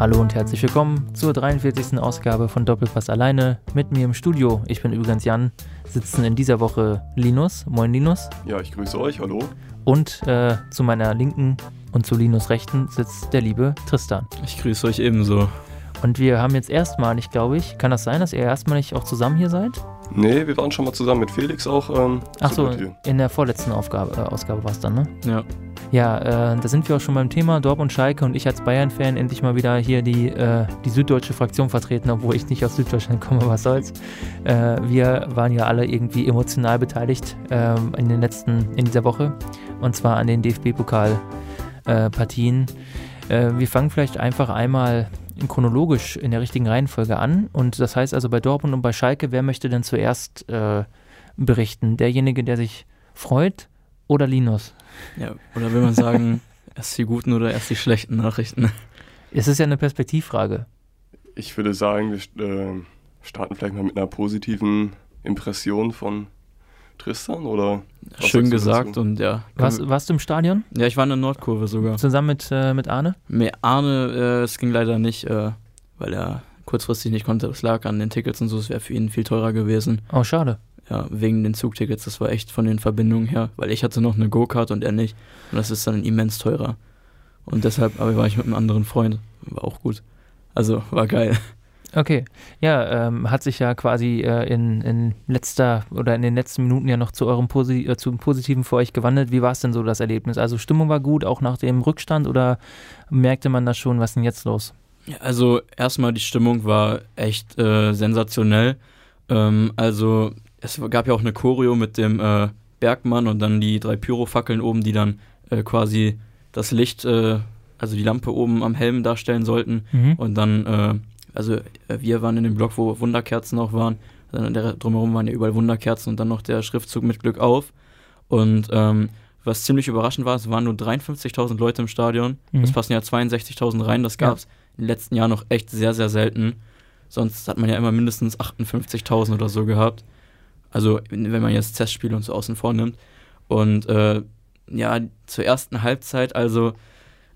Hallo und herzlich willkommen zur 43. Ausgabe von Doppelpass alleine mit mir im Studio. Ich bin übrigens Jan, sitzen in dieser Woche Linus. Moin Linus. Ja, ich grüße euch, hallo. Und äh, zu meiner Linken und zu Linus Rechten sitzt der liebe Tristan. Ich grüße euch ebenso. Und wir haben jetzt erstmalig, glaube ich, kann das sein, dass ihr erstmalig auch zusammen hier seid? Nee, wir waren schon mal zusammen mit Felix auch. Ähm, Achso, in der vorletzten Aufgabe, äh, Ausgabe war es dann, ne? Ja. Ja, äh, da sind wir auch schon beim Thema Dortmund Schalke und ich als Bayern-Fan endlich mal wieder hier die, äh, die süddeutsche Fraktion vertreten, obwohl ich nicht aus Süddeutschland komme, was soll's. Äh, wir waren ja alle irgendwie emotional beteiligt ähm, in den letzten, in dieser Woche und zwar an den DFB-Pokal-Partien. Äh, wir fangen vielleicht einfach einmal chronologisch in der richtigen Reihenfolge an und das heißt also bei Dortmund und bei Schalke, wer möchte denn zuerst äh, berichten? Derjenige, der sich freut oder Linus? Ja, oder will man sagen, erst die guten oder erst die schlechten Nachrichten? Es ist ja eine Perspektivfrage. Ich würde sagen, wir äh, starten vielleicht mal mit einer positiven Impression von Tristan oder? Schön gesagt und ja. Warst, warst, du im Stadion? Ja, ich war in der Nordkurve sogar. Zusammen mit, äh, mit Arne? Nee, Arne, äh, es ging leider nicht, äh, weil er kurzfristig nicht konnte. Es lag an den Tickets und so, es wäre für ihn viel teurer gewesen. Oh, schade ja, wegen den Zugtickets, das war echt von den Verbindungen her, weil ich hatte noch eine Go-Kart und er nicht. Und das ist dann immens teurer. Und deshalb, aber war ich mit einem anderen Freund. War auch gut. Also war geil. Okay, ja, ähm, hat sich ja quasi äh, in, in letzter oder in den letzten Minuten ja noch zu eurem Posi äh, zum Positiven für euch gewandelt. Wie war es denn so das Erlebnis? Also Stimmung war gut, auch nach dem Rückstand oder merkte man da schon, was ist denn jetzt los? Also erstmal die Stimmung war echt äh, sensationell. Ähm, also es gab ja auch eine Choreo mit dem äh, Bergmann und dann die drei Pyrofackeln oben, die dann äh, quasi das Licht, äh, also die Lampe oben am Helm darstellen sollten. Mhm. Und dann, also äh, wir waren in dem Block, wo Wunderkerzen auch waren. Dann drumherum waren ja überall Wunderkerzen und dann noch der Schriftzug mit Glück auf. Und ähm, was ziemlich überraschend war, es waren nur 53.000 Leute im Stadion. Mhm. Es passen ja 62.000 rein. Das gab es ja. den letzten Jahren noch echt sehr, sehr selten. Sonst hat man ja immer mindestens 58.000 oder so gehabt. Also wenn man jetzt Testspiele und so außen vor nimmt. Und äh, ja, zur ersten Halbzeit, also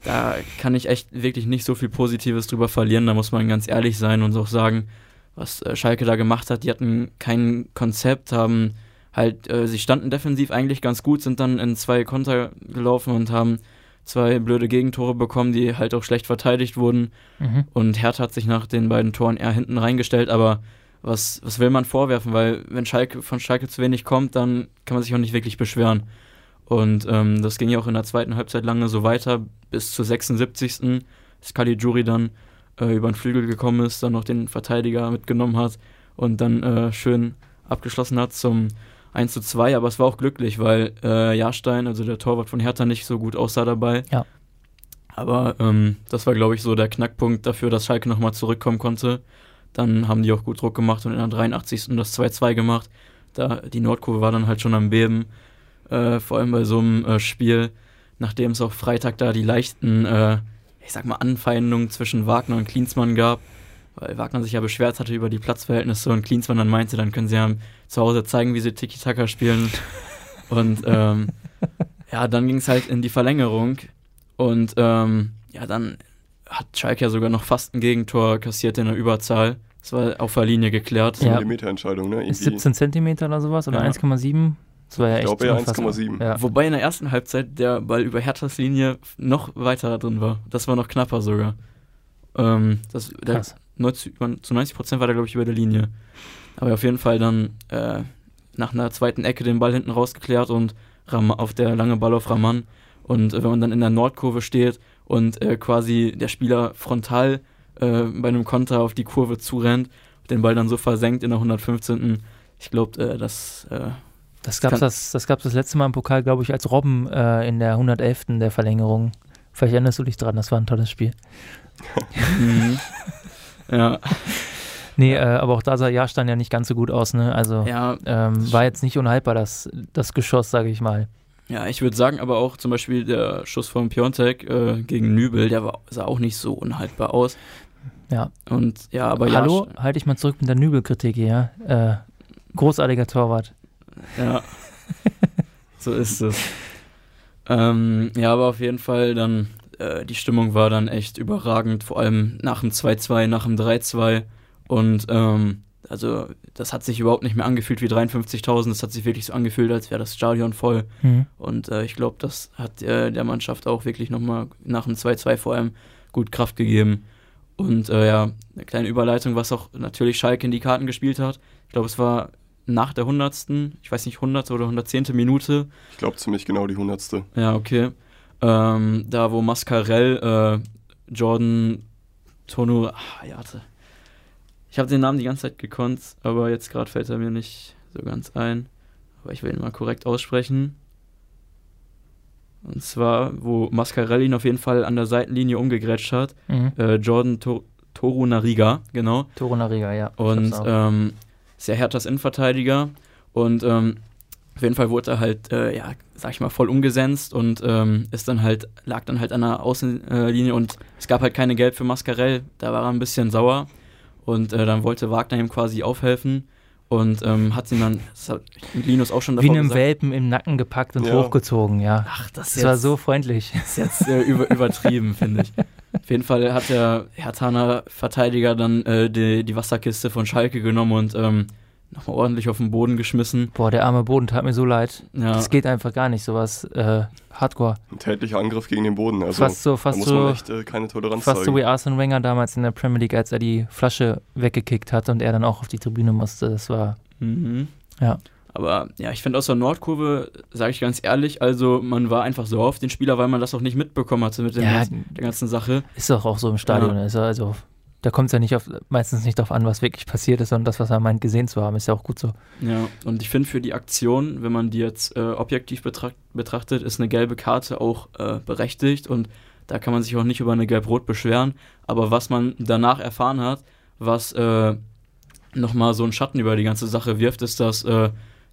da kann ich echt wirklich nicht so viel Positives drüber verlieren. Da muss man ganz ehrlich sein und auch sagen, was äh, Schalke da gemacht hat. Die hatten kein Konzept, haben halt, äh, sie standen defensiv eigentlich ganz gut, sind dann in zwei Konter gelaufen und haben zwei blöde Gegentore bekommen, die halt auch schlecht verteidigt wurden. Mhm. Und Hertha hat sich nach den beiden Toren eher hinten reingestellt, aber was, was will man vorwerfen? Weil wenn Schalke von Schalke zu wenig kommt, dann kann man sich auch nicht wirklich beschweren. Und ähm, das ging ja auch in der zweiten Halbzeit lange so weiter, bis zur 76. Als Caligiuri dann äh, über den Flügel gekommen ist, dann noch den Verteidiger mitgenommen hat und dann äh, schön abgeschlossen hat zum 1 zu 2. Aber es war auch glücklich, weil äh, Jahrstein, also der Torwart von Hertha, nicht so gut aussah dabei. Ja. Aber ähm, das war, glaube ich, so der Knackpunkt dafür, dass Schalke nochmal zurückkommen konnte. Dann haben die auch gut Druck gemacht und in der 83. das 2-2 gemacht. Da, die Nordkurve war dann halt schon am Beben. Äh, vor allem bei so einem äh, Spiel, nachdem es auch Freitag da die leichten, äh, ich sag mal, Anfeindungen zwischen Wagner und Klinsmann gab, weil Wagner sich ja beschwert hatte über die Platzverhältnisse und Klinsmann dann meinte, dann können sie ja zu Hause zeigen, wie sie Tiki-Taka spielen. und ähm, ja, dann ging es halt in die Verlängerung und ähm, ja, dann hat Schalke ja sogar noch fast ein Gegentor kassiert in der Überzahl. Das war auf der Linie geklärt. Ja. Millimeterentscheidung, ne? Irgendwie. 17 Zentimeter oder sowas oder ja. 1,7. Das war ja ich glaube ja 1,7. Ja. Wobei in der ersten Halbzeit der Ball über Herthas Linie noch weiter drin war. Das war noch knapper sogar. Ähm, das, der, zu 90 Prozent war der, glaube ich, über der Linie. Aber auf jeden Fall dann äh, nach einer zweiten Ecke den Ball hinten rausgeklärt und Ram auf der lange Ball auf Raman. Und äh, wenn man dann in der Nordkurve steht und äh, quasi der Spieler frontal äh, bei einem Konter auf die Kurve zurennt, den Ball dann so versenkt in der 115. Ich glaube, äh, das. Das gab es das, das, gab's das letzte Mal im Pokal, glaube ich, als Robben äh, in der 111. der Verlängerung. Vielleicht erinnerst du dich dran, das war ein tolles Spiel. mhm. Ja. Nee, äh, aber auch da sah Jahrstein ja nicht ganz so gut aus, ne? Also ja, ähm, war jetzt nicht unhaltbar, das, das Geschoss, sage ich mal. Ja, ich würde sagen, aber auch zum Beispiel der Schuss von Piontek äh, gegen Nübel, der war, sah auch nicht so unhaltbar aus. Ja. Und ja, aber Hallo, ja, halte ich mal zurück mit der Nübel-Kritik hier. Äh, großartiger Torwart. Ja. so ist es. Ähm, ja, aber auf jeden Fall dann, äh, die Stimmung war dann echt überragend, vor allem nach dem 2-2, nach dem 3-2. Und ähm, also das hat sich überhaupt nicht mehr angefühlt wie 53.000, das hat sich wirklich so angefühlt, als wäre das Stadion voll. Mhm. Und äh, ich glaube, das hat äh, der Mannschaft auch wirklich nochmal nach dem 2-2 vor allem gut Kraft gegeben. Und äh, ja, eine kleine Überleitung, was auch natürlich Schalke in die Karten gespielt hat. Ich glaube, es war nach der 100. Ich weiß nicht, 100. oder 110. Minute. Ich glaube ziemlich genau die 100. Ja, okay. Ähm, da, wo Mascarell äh, Jordan Tono. Ach, ja, warte. Ich habe den Namen die ganze Zeit gekonnt, aber jetzt gerade fällt er mir nicht so ganz ein. Aber ich will ihn mal korrekt aussprechen. Und zwar, wo Mascarell ihn auf jeden Fall an der Seitenlinie umgegrätscht hat. Mhm. Äh, Jordan to Toru Nariga, genau. Toru Nariga, ja. Und ähm, sehr Herthas Innenverteidiger. Und ähm, auf jeden Fall wurde er halt, äh, ja, sag ich mal, voll umgesenzt und ähm, ist dann halt, lag dann halt an der Außenlinie und es gab halt keine Gelb für Mascarell. Da war er ein bisschen sauer und äh, dann wollte Wagner ihm quasi aufhelfen und ähm, hat ihn dann, das hat Linus auch schon davor Wie einem gesagt, Welpen im Nacken gepackt und ja. hochgezogen, ja. Ach, das, das jetzt, war so freundlich. Das ist jetzt äh, über, übertrieben, finde ich. Auf jeden Fall hat der Hertaner Verteidiger dann äh, die, die Wasserkiste von Schalke genommen und ähm, nochmal ordentlich auf den Boden geschmissen. Boah, der arme Boden tat mir so leid. Ja. Das geht einfach gar nicht, sowas äh, Hardcore. Ein tätlicher Angriff gegen den Boden. Also fast so, fast da muss man so, echt äh, keine Toleranz Fast zeigen. so wie Arsene Wenger damals in der Premier League, als er die Flasche weggekickt hat und er dann auch auf die Tribüne musste. Das war, mhm. ja. Aber ja, ich finde aus der Nordkurve, sage ich ganz ehrlich, also man war einfach so auf den Spieler, weil man das auch nicht mitbekommen hatte mit ja, ganzen, der ganzen Sache. Ist doch auch so im Stadion. Ja. Also, also da kommt es ja nicht auf, meistens nicht darauf an, was wirklich passiert ist, sondern das, was er meint, gesehen zu haben, ist ja auch gut so. Ja, und ich finde für die Aktion, wenn man die jetzt äh, objektiv betracht, betrachtet, ist eine gelbe Karte auch äh, berechtigt und da kann man sich auch nicht über eine Gelb-Rot beschweren. Aber was man danach erfahren hat, was äh, nochmal so einen Schatten über die ganze Sache wirft, ist, dass äh,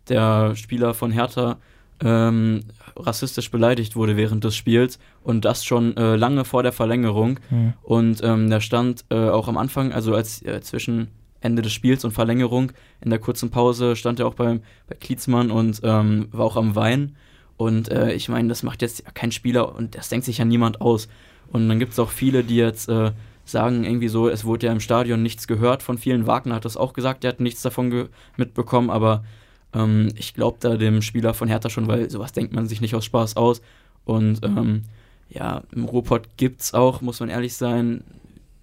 der Spieler von Hertha ähm, rassistisch beleidigt wurde während des Spiels und das schon äh, lange vor der Verlängerung. Mhm. Und ähm, der stand äh, auch am Anfang, also als äh, zwischen Ende des Spiels und Verlängerung, in der kurzen Pause stand er auch beim, bei Klietzmann und ähm, war auch am Wein. Und äh, ich meine, das macht jetzt kein Spieler und das denkt sich ja niemand aus. Und dann gibt es auch viele, die jetzt äh, sagen irgendwie so, es wurde ja im Stadion nichts gehört von vielen. Wagner hat das auch gesagt, der hat nichts davon mitbekommen, aber ähm, ich glaube da dem Spieler von Hertha schon, weil sowas denkt man sich nicht aus Spaß aus. Und ähm, ja, im Ruhrpott gibt es auch, muss man ehrlich sein,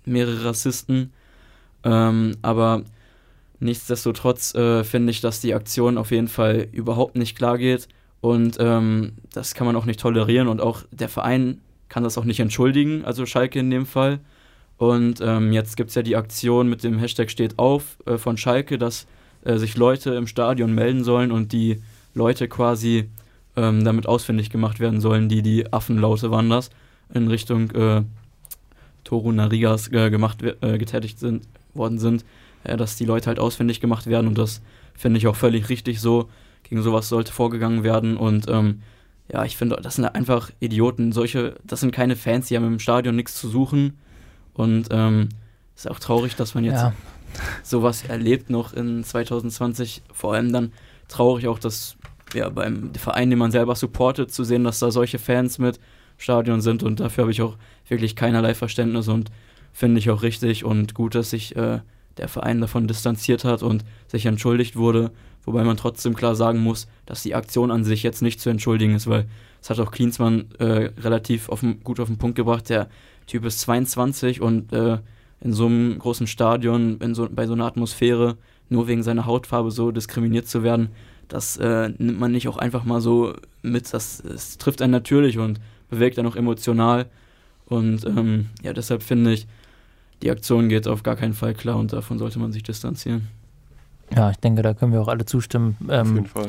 mehrere Rassisten. Ähm, aber nichtsdestotrotz äh, finde ich, dass die Aktion auf jeden Fall überhaupt nicht klar geht. Und ähm, das kann man auch nicht tolerieren. Und auch der Verein kann das auch nicht entschuldigen, also Schalke in dem Fall. Und ähm, jetzt gibt es ja die Aktion mit dem Hashtag steht auf äh, von Schalke, dass äh, sich Leute im Stadion melden sollen und die Leute quasi ähm, damit ausfindig gemacht werden sollen, die die Affenlaute waren das, in Richtung äh, Toru Narigas äh, gemacht, äh, getätigt sind, worden sind, dass die Leute halt ausfindig gemacht werden und das finde ich auch völlig richtig so. Gegen sowas sollte vorgegangen werden und ähm, ja, ich finde, das sind einfach Idioten. Solche, das sind keine Fans, die haben im Stadion nichts zu suchen. Und ähm, ist auch traurig, dass man jetzt ja sowas erlebt noch in 2020. Vor allem dann traurig auch, dass ja, beim Verein, den man selber supportet, zu sehen, dass da solche Fans mit Stadion sind. Und dafür habe ich auch wirklich keinerlei Verständnis und finde ich auch richtig und gut, dass sich äh, der Verein davon distanziert hat und sich entschuldigt wurde, wobei man trotzdem klar sagen muss, dass die Aktion an sich jetzt nicht zu entschuldigen ist, weil es hat auch Klinsmann äh, relativ auf, gut auf den Punkt gebracht, der Typ ist 22 und äh, in so einem großen Stadion, in so, bei so einer Atmosphäre, nur wegen seiner Hautfarbe so diskriminiert zu werden, das äh, nimmt man nicht auch einfach mal so mit. Das, das trifft einen natürlich und bewegt einen auch emotional. Und ähm, ja, deshalb finde ich, die Aktion geht auf gar keinen Fall klar und davon sollte man sich distanzieren. Ja, ich denke, da können wir auch alle zustimmen. Ähm, Auf jeden Fall.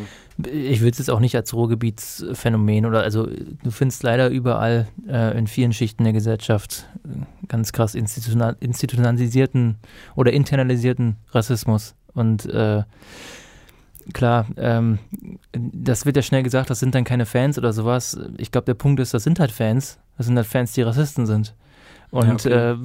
Ich will es jetzt auch nicht als Ruhrgebietsphänomen oder also du findest leider überall äh, in vielen Schichten der Gesellschaft ganz krass institutional, institutionalisierten oder internalisierten Rassismus. Und äh, klar, ähm, das wird ja schnell gesagt, das sind dann keine Fans oder sowas. Ich glaube, der Punkt ist, das sind halt Fans. Das sind halt Fans, die Rassisten sind. Und ja, okay. äh,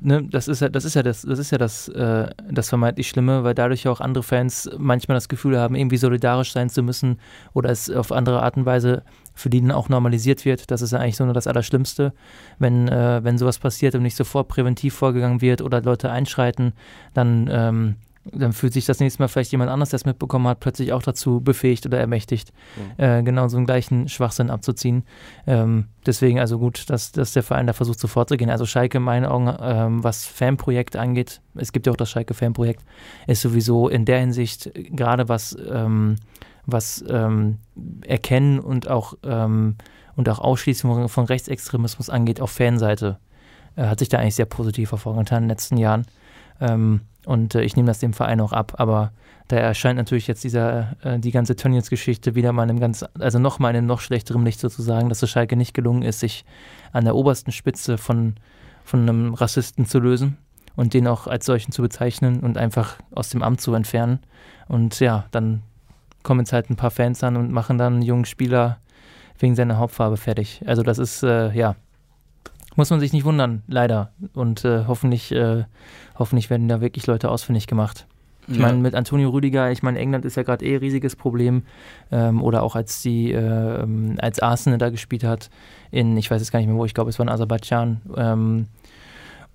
ne, das ist ja, das ist ja das, das ist ja das, äh, das vermeintlich Schlimme, weil dadurch auch andere Fans manchmal das Gefühl haben, irgendwie solidarisch sein zu müssen oder es auf andere Art und Weise für die dann auch normalisiert wird. Das ist ja eigentlich so nur das Allerschlimmste, wenn, äh, wenn sowas passiert und nicht sofort präventiv vorgegangen wird oder Leute einschreiten, dann ähm, dann fühlt sich das nächste Mal vielleicht jemand anders, der es mitbekommen hat, plötzlich auch dazu befähigt oder ermächtigt, ja. äh, genau so einen gleichen Schwachsinn abzuziehen. Ähm, deswegen also gut, dass, dass der Verein da versucht, so vorzugehen. Also Schalke in meinen Augen, ähm, was Fanprojekt angeht, es gibt ja auch das Schalke-Fanprojekt, ist sowieso in der Hinsicht, gerade was, ähm, was ähm, Erkennen und auch, ähm, und auch Ausschließung von Rechtsextremismus angeht, auf Fanseite, äh, hat sich da eigentlich sehr positiv hervorgetan in den letzten Jahren. Ähm, und äh, ich nehme das dem Verein auch ab. Aber da erscheint natürlich jetzt dieser, äh, die ganze Tönnies-Geschichte wieder mal in einem ganz, also nochmal in einem noch schlechteren Licht sozusagen, dass es Schalke nicht gelungen ist, sich an der obersten Spitze von, von einem Rassisten zu lösen und den auch als solchen zu bezeichnen und einfach aus dem Amt zu entfernen. Und ja, dann kommen jetzt halt ein paar Fans an und machen dann einen jungen Spieler wegen seiner Hauptfarbe fertig. Also das ist, äh, ja, muss man sich nicht wundern, leider. Und äh, hoffentlich, äh, hoffentlich werden da wirklich Leute ausfindig gemacht. Ich ja. meine, mit Antonio Rüdiger, ich meine, England ist ja gerade eh ein riesiges Problem. Ähm, oder auch als die, äh, als Arsenal da gespielt hat, in, ich weiß jetzt gar nicht mehr wo, ich glaube, es war in Aserbaidschan. Ähm,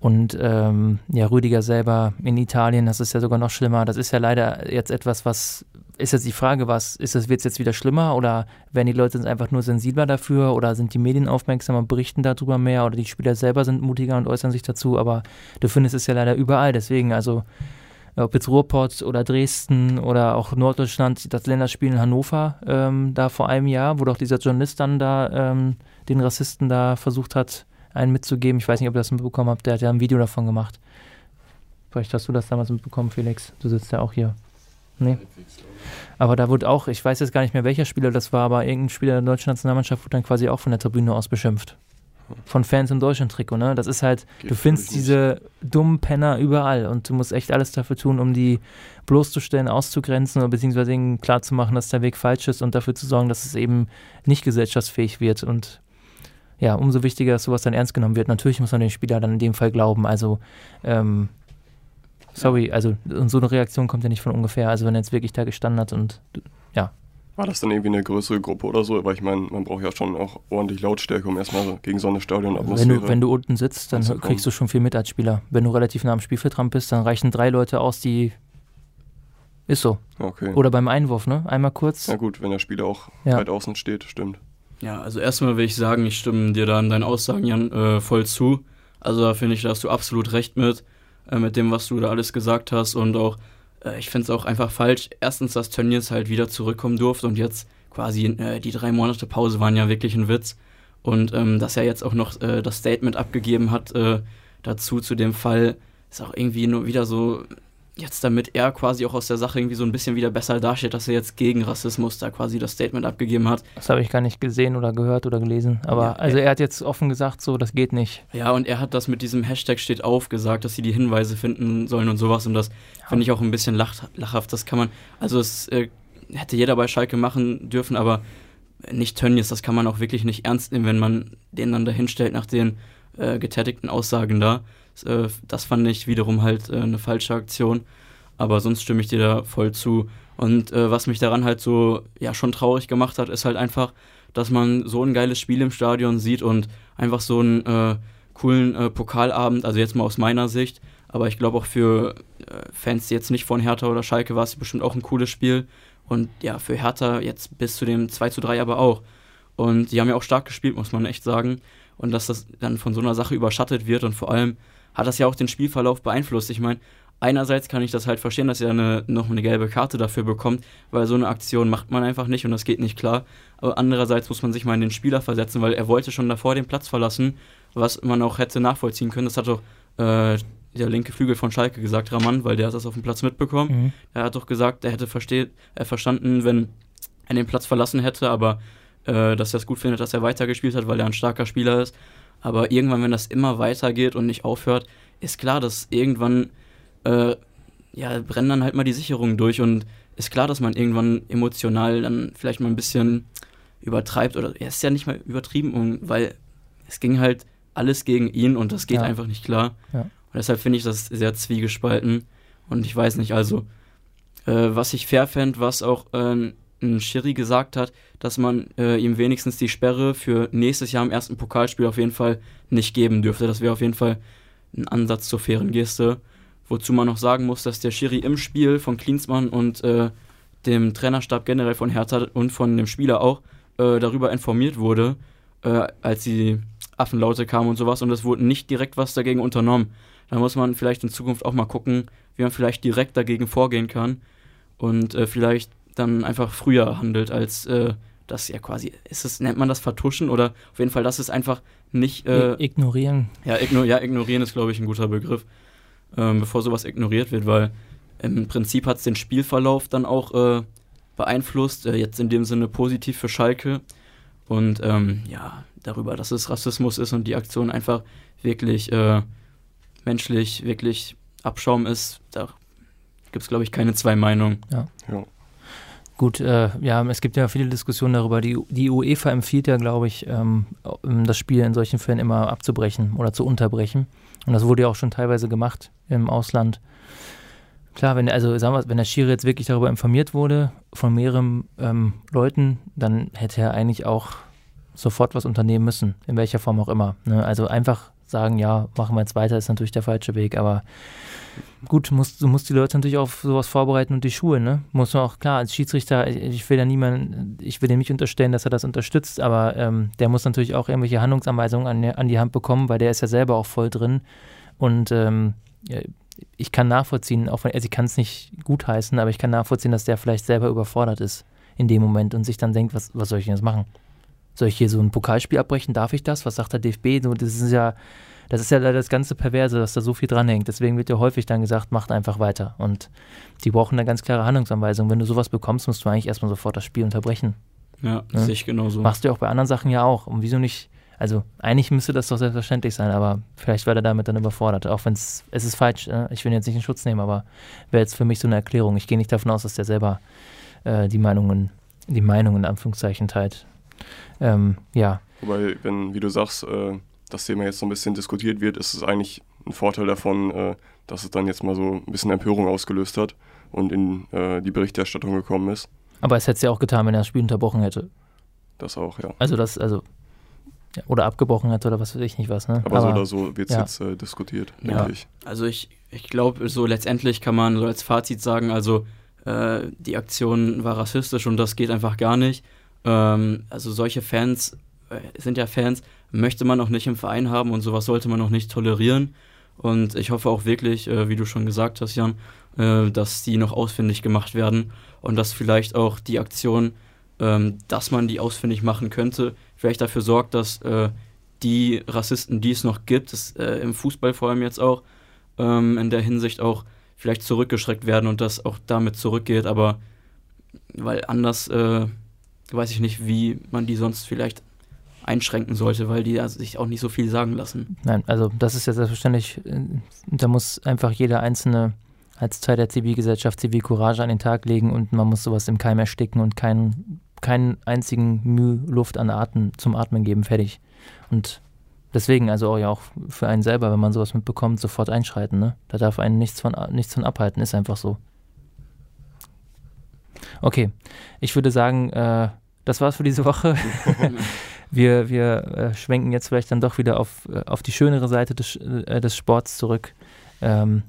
und ähm, ja, Rüdiger selber in Italien, das ist ja sogar noch schlimmer. Das ist ja leider jetzt etwas, was ist jetzt die Frage, was ist es, wird es jetzt wieder schlimmer oder werden die Leute einfach nur sensibler dafür oder sind die Medien aufmerksamer, berichten darüber mehr oder die Spieler selber sind mutiger und äußern sich dazu, aber du findest es ja leider überall, deswegen, also ob jetzt Ruhrpott oder Dresden oder auch Norddeutschland, das Länderspiel in Hannover ähm, da vor einem Jahr, wo doch dieser Journalist dann da ähm, den Rassisten da versucht hat, einen mitzugeben. Ich weiß nicht, ob ihr das mitbekommen habt, der hat ja ein Video davon gemacht. Vielleicht hast du das damals mitbekommen, Felix. Du sitzt ja auch hier. Nee. Aber da wurde auch, ich weiß jetzt gar nicht mehr, welcher Spieler das war, aber irgendein Spieler der deutschen Nationalmannschaft wurde dann quasi auch von der Tribüne aus beschimpft. Von Fans im Deutschland-Trikot, ne? Das ist halt, Geht du findest diese dummen Penner überall und du musst echt alles dafür tun, um die bloßzustellen, auszugrenzen oder beziehungsweise ihnen klarzumachen, dass der Weg falsch ist und dafür zu sorgen, dass es eben nicht gesellschaftsfähig wird. Und ja, umso wichtiger, dass sowas dann ernst genommen wird. Natürlich muss man den Spieler dann in dem Fall glauben. Also ähm, Sorry, also und so eine Reaktion kommt ja nicht von ungefähr. Also wenn er jetzt wirklich da gestanden hat und ja. War das dann irgendwie eine größere Gruppe oder so? Weil ich meine, man braucht ja schon auch ordentlich Lautstärke, um erstmal gegen so eine Stadionatmosphäre... Wenn du, wenn du unten sitzt, dann kriegst du schon viel mit als Spieler. Wenn du relativ nah am Spielfeldrand bist, dann reichen drei Leute aus, die... Ist so. Okay. Oder beim Einwurf, ne? Einmal kurz. Ja gut, wenn der Spieler auch ja. weit außen steht, stimmt. Ja, also erstmal will ich sagen, ich stimme dir da in deinen Aussagen, Jan, äh, voll zu. Also da finde ich, da hast du absolut recht mit äh, mit dem, was du da alles gesagt hast. Und auch, äh, ich finde es auch einfach falsch. Erstens, dass Tönnies halt wieder zurückkommen durfte und jetzt quasi äh, die drei Monate Pause waren ja wirklich ein Witz. Und ähm, dass er jetzt auch noch äh, das Statement abgegeben hat äh, dazu, zu dem Fall, ist auch irgendwie nur wieder so jetzt damit er quasi auch aus der Sache irgendwie so ein bisschen wieder besser dasteht, dass er jetzt gegen Rassismus da quasi das Statement abgegeben hat. Das habe ich gar nicht gesehen oder gehört oder gelesen. Aber ja, also er hat jetzt offen gesagt, so, das geht nicht. Ja, und er hat das mit diesem Hashtag steht auf gesagt, dass sie die Hinweise finden sollen und sowas. Und das ja. finde ich auch ein bisschen lach, lachhaft. Das kann man, also es äh, hätte jeder bei Schalke machen dürfen, aber nicht Tönnies, das kann man auch wirklich nicht ernst nehmen, wenn man den dann dahinstellt nach den äh, getätigten Aussagen da. Äh, das fand ich wiederum halt äh, eine falsche Aktion. Aber sonst stimme ich dir da voll zu. Und äh, was mich daran halt so ja schon traurig gemacht hat, ist halt einfach, dass man so ein geiles Spiel im Stadion sieht und einfach so einen äh, coolen äh, Pokalabend, also jetzt mal aus meiner Sicht, aber ich glaube auch für äh, Fans, die jetzt nicht von Hertha oder Schalke war es bestimmt auch ein cooles Spiel. Und ja, für Hertha jetzt bis zu dem 2 zu 3 aber auch. Und die haben ja auch stark gespielt, muss man echt sagen. Und dass das dann von so einer Sache überschattet wird und vor allem hat das ja auch den Spielverlauf beeinflusst. Ich meine, einerseits kann ich das halt verstehen, dass er eine, noch eine gelbe Karte dafür bekommt, weil so eine Aktion macht man einfach nicht und das geht nicht klar. Aber andererseits muss man sich mal in den Spieler versetzen, weil er wollte schon davor den Platz verlassen, was man auch hätte nachvollziehen können. Das hat doch äh, der linke Flügel von Schalke gesagt, Raman, weil der hat das auf dem Platz mitbekommen. Mhm. Er hat doch gesagt, er hätte versteht, er verstanden, wenn er den Platz verlassen hätte, aber äh, dass er es gut findet, dass er weitergespielt hat, weil er ein starker Spieler ist. Aber irgendwann, wenn das immer weitergeht und nicht aufhört, ist klar, dass irgendwann äh, ja, brennen dann halt mal die Sicherungen durch und ist klar, dass man irgendwann emotional dann vielleicht mal ein bisschen übertreibt oder er ist ja nicht mal übertrieben, weil es ging halt alles gegen ihn und das geht Ja. einfach nicht klar. Ja. Und deshalb finde ich das sehr zwiegespalten. Und ich weiß nicht, also, äh, was ich fair fände, was auch äh, Schiri gesagt hat, dass man äh, ihm wenigstens die Sperre für nächstes Jahr im ersten Pokalspiel auf jeden Fall nicht geben dürfte. Das wäre auf jeden Fall ein Ansatz zur fairen Geste. Wozu man noch sagen muss, dass der Schiri im Spiel von Klinsmann und äh, dem Trainerstab generell von Hertha und von dem Spieler auch äh, darüber informiert wurde, äh, als die Affenlaute kamen und sowas und es wurde nicht direkt was dagegen unternommen. Da muss man vielleicht in Zukunft auch mal gucken, wie man vielleicht direkt dagegen vorgehen kann und äh, vielleicht dann einfach früher handelt, als äh, das ja quasi, ist es, nennt man das Vertuschen oder auf jeden Fall, dass es einfach nicht äh, Ignorieren. ja, igno ja, ignorieren ist, glaube ich, ein guter Begriff, ähm, bevor sowas ignoriert wird, weil im Prinzip hat es den Spielverlauf dann auch äh, beeinflusst, äh, jetzt in dem Sinne positiv für Schalke. Und ähm, ja, darüber, dass es Rassismus ist und die Aktion einfach wirklich äh, menschlich, wirklich Abschaum ist, da gibt es, glaube ich, keine zwei Meinungen. Ja. Gut, äh, ja, es gibt ja viele Diskussionen darüber. Die, die UEFA empfiehlt ja, glaube ich, ähm, das Spiel in solchen Fällen immer abzubrechen oder zu unterbrechen. Und das wurde ja auch schon teilweise gemacht im Ausland. Klar, wenn, also sagen wir, wenn der Schiri jetzt wirklich darüber informiert wurde von mehreren ähm, Leuten, dann hätte er eigentlich auch sofort was unternehmen müssen, in welcher Form auch immer. Ne? Also einfach sagen, ja, machen wir jetzt weiter, ist natürlich der falsche Weg, aber gut, musst, du musst die Leute natürlich auf sowas vorbereiten und die Schulen, ne? Muss man auch, klar, als Schiedsrichter, ich, will ja niemanden, ich will dem nicht unterstellen, dass er das unterstützt, aber ähm, der muss natürlich auch irgendwelche Handlungsanweisungen an, an die Hand bekommen, weil der ist ja selber auch voll drin und ähm, ich kann nachvollziehen, auch wenn, also ich kann es nicht gutheißen, aber ich kann nachvollziehen, dass der vielleicht selber überfordert ist in dem Moment und sich dann denkt, was, was soll ich denn jetzt machen? Soll ich hier so ein Pokalspiel abbrechen? Darf ich das? Was sagt der DFB? Das ist ja, das ist ja leider das ganze Perverse, dass da so viel dranhängt. Deswegen wird ja häufig dann gesagt, macht einfach weiter. Und die brauchen eine ganz klare Handlungsanweisung. Wenn du sowas bekommst, musst du eigentlich erstmal sofort das Spiel unterbrechen. Ja, Ja. sehe ich genauso. Machst du ja auch bei anderen Sachen ja auch. Und wieso nicht? Also eigentlich müsste das doch selbstverständlich sein, aber vielleicht war er damit dann überfordert. Auch wenn es, es ist falsch, äh, ich will ihn jetzt nicht in Schutz nehmen, aber wäre jetzt für mich so eine Erklärung. Ich gehe nicht davon aus, dass der selber äh, die Meinungen, die Meinungen in Anführungszeichen teilt. Ähm, ja, Wobei, wenn, wie du sagst, äh, das Thema jetzt so ein bisschen diskutiert wird, ist es eigentlich ein Vorteil davon, äh, dass es dann jetzt mal so ein bisschen Empörung ausgelöst hat und in äh, die Berichterstattung gekommen ist. aber es hätte es ja auch getan, wenn er das Spiel unterbrochen hätte. Das auch, ja. Also das, also oder abgebrochen hätte oder was weiß ich nicht was, ne? Aber, so oder so wird es ja. jetzt äh, diskutiert, Ja. denke ich. Also ich, ich glaube, so letztendlich kann man so als Fazit sagen, also äh, die Aktion war rassistisch und das geht einfach gar nicht. Ähm, also solche Fans äh, sind ja Fans, möchte man auch nicht im Verein haben und sowas sollte man auch nicht tolerieren. Und ich hoffe auch wirklich, äh, wie du schon gesagt hast, Jan, äh, dass die noch ausfindig gemacht werden und dass vielleicht auch die Aktion, ähm, dass man die ausfindig machen könnte, vielleicht dafür sorgt, dass äh, die Rassisten, die es noch gibt, das, äh, im Fußball vor allem jetzt auch, ähm, in der Hinsicht auch vielleicht zurückgeschreckt werden und das auch damit zurückgeht, aber weil anders äh, weiß ich nicht, wie man die sonst vielleicht einschränken sollte, weil die sich auch nicht so viel sagen lassen. Nein, also das ist ja selbstverständlich, äh, da muss einfach jeder Einzelne als Teil der Zivilgesellschaft Zivilcourage an den Tag legen und man muss sowas im Keim ersticken und keinen, keinen einzigen Mühe Luft an Atmen zum Atmen geben, fertig. Und deswegen, also auch ja auch für einen selber, wenn man sowas mitbekommt, sofort einschreiten, ne? Da darf einen nichts von, nichts von abhalten, ist einfach so. Okay, ich würde sagen, äh, das war's für diese Woche. wir wir äh, schwenken jetzt vielleicht dann doch wieder auf, äh, auf die schönere Seite des, äh, des Sports zurück. Ähm,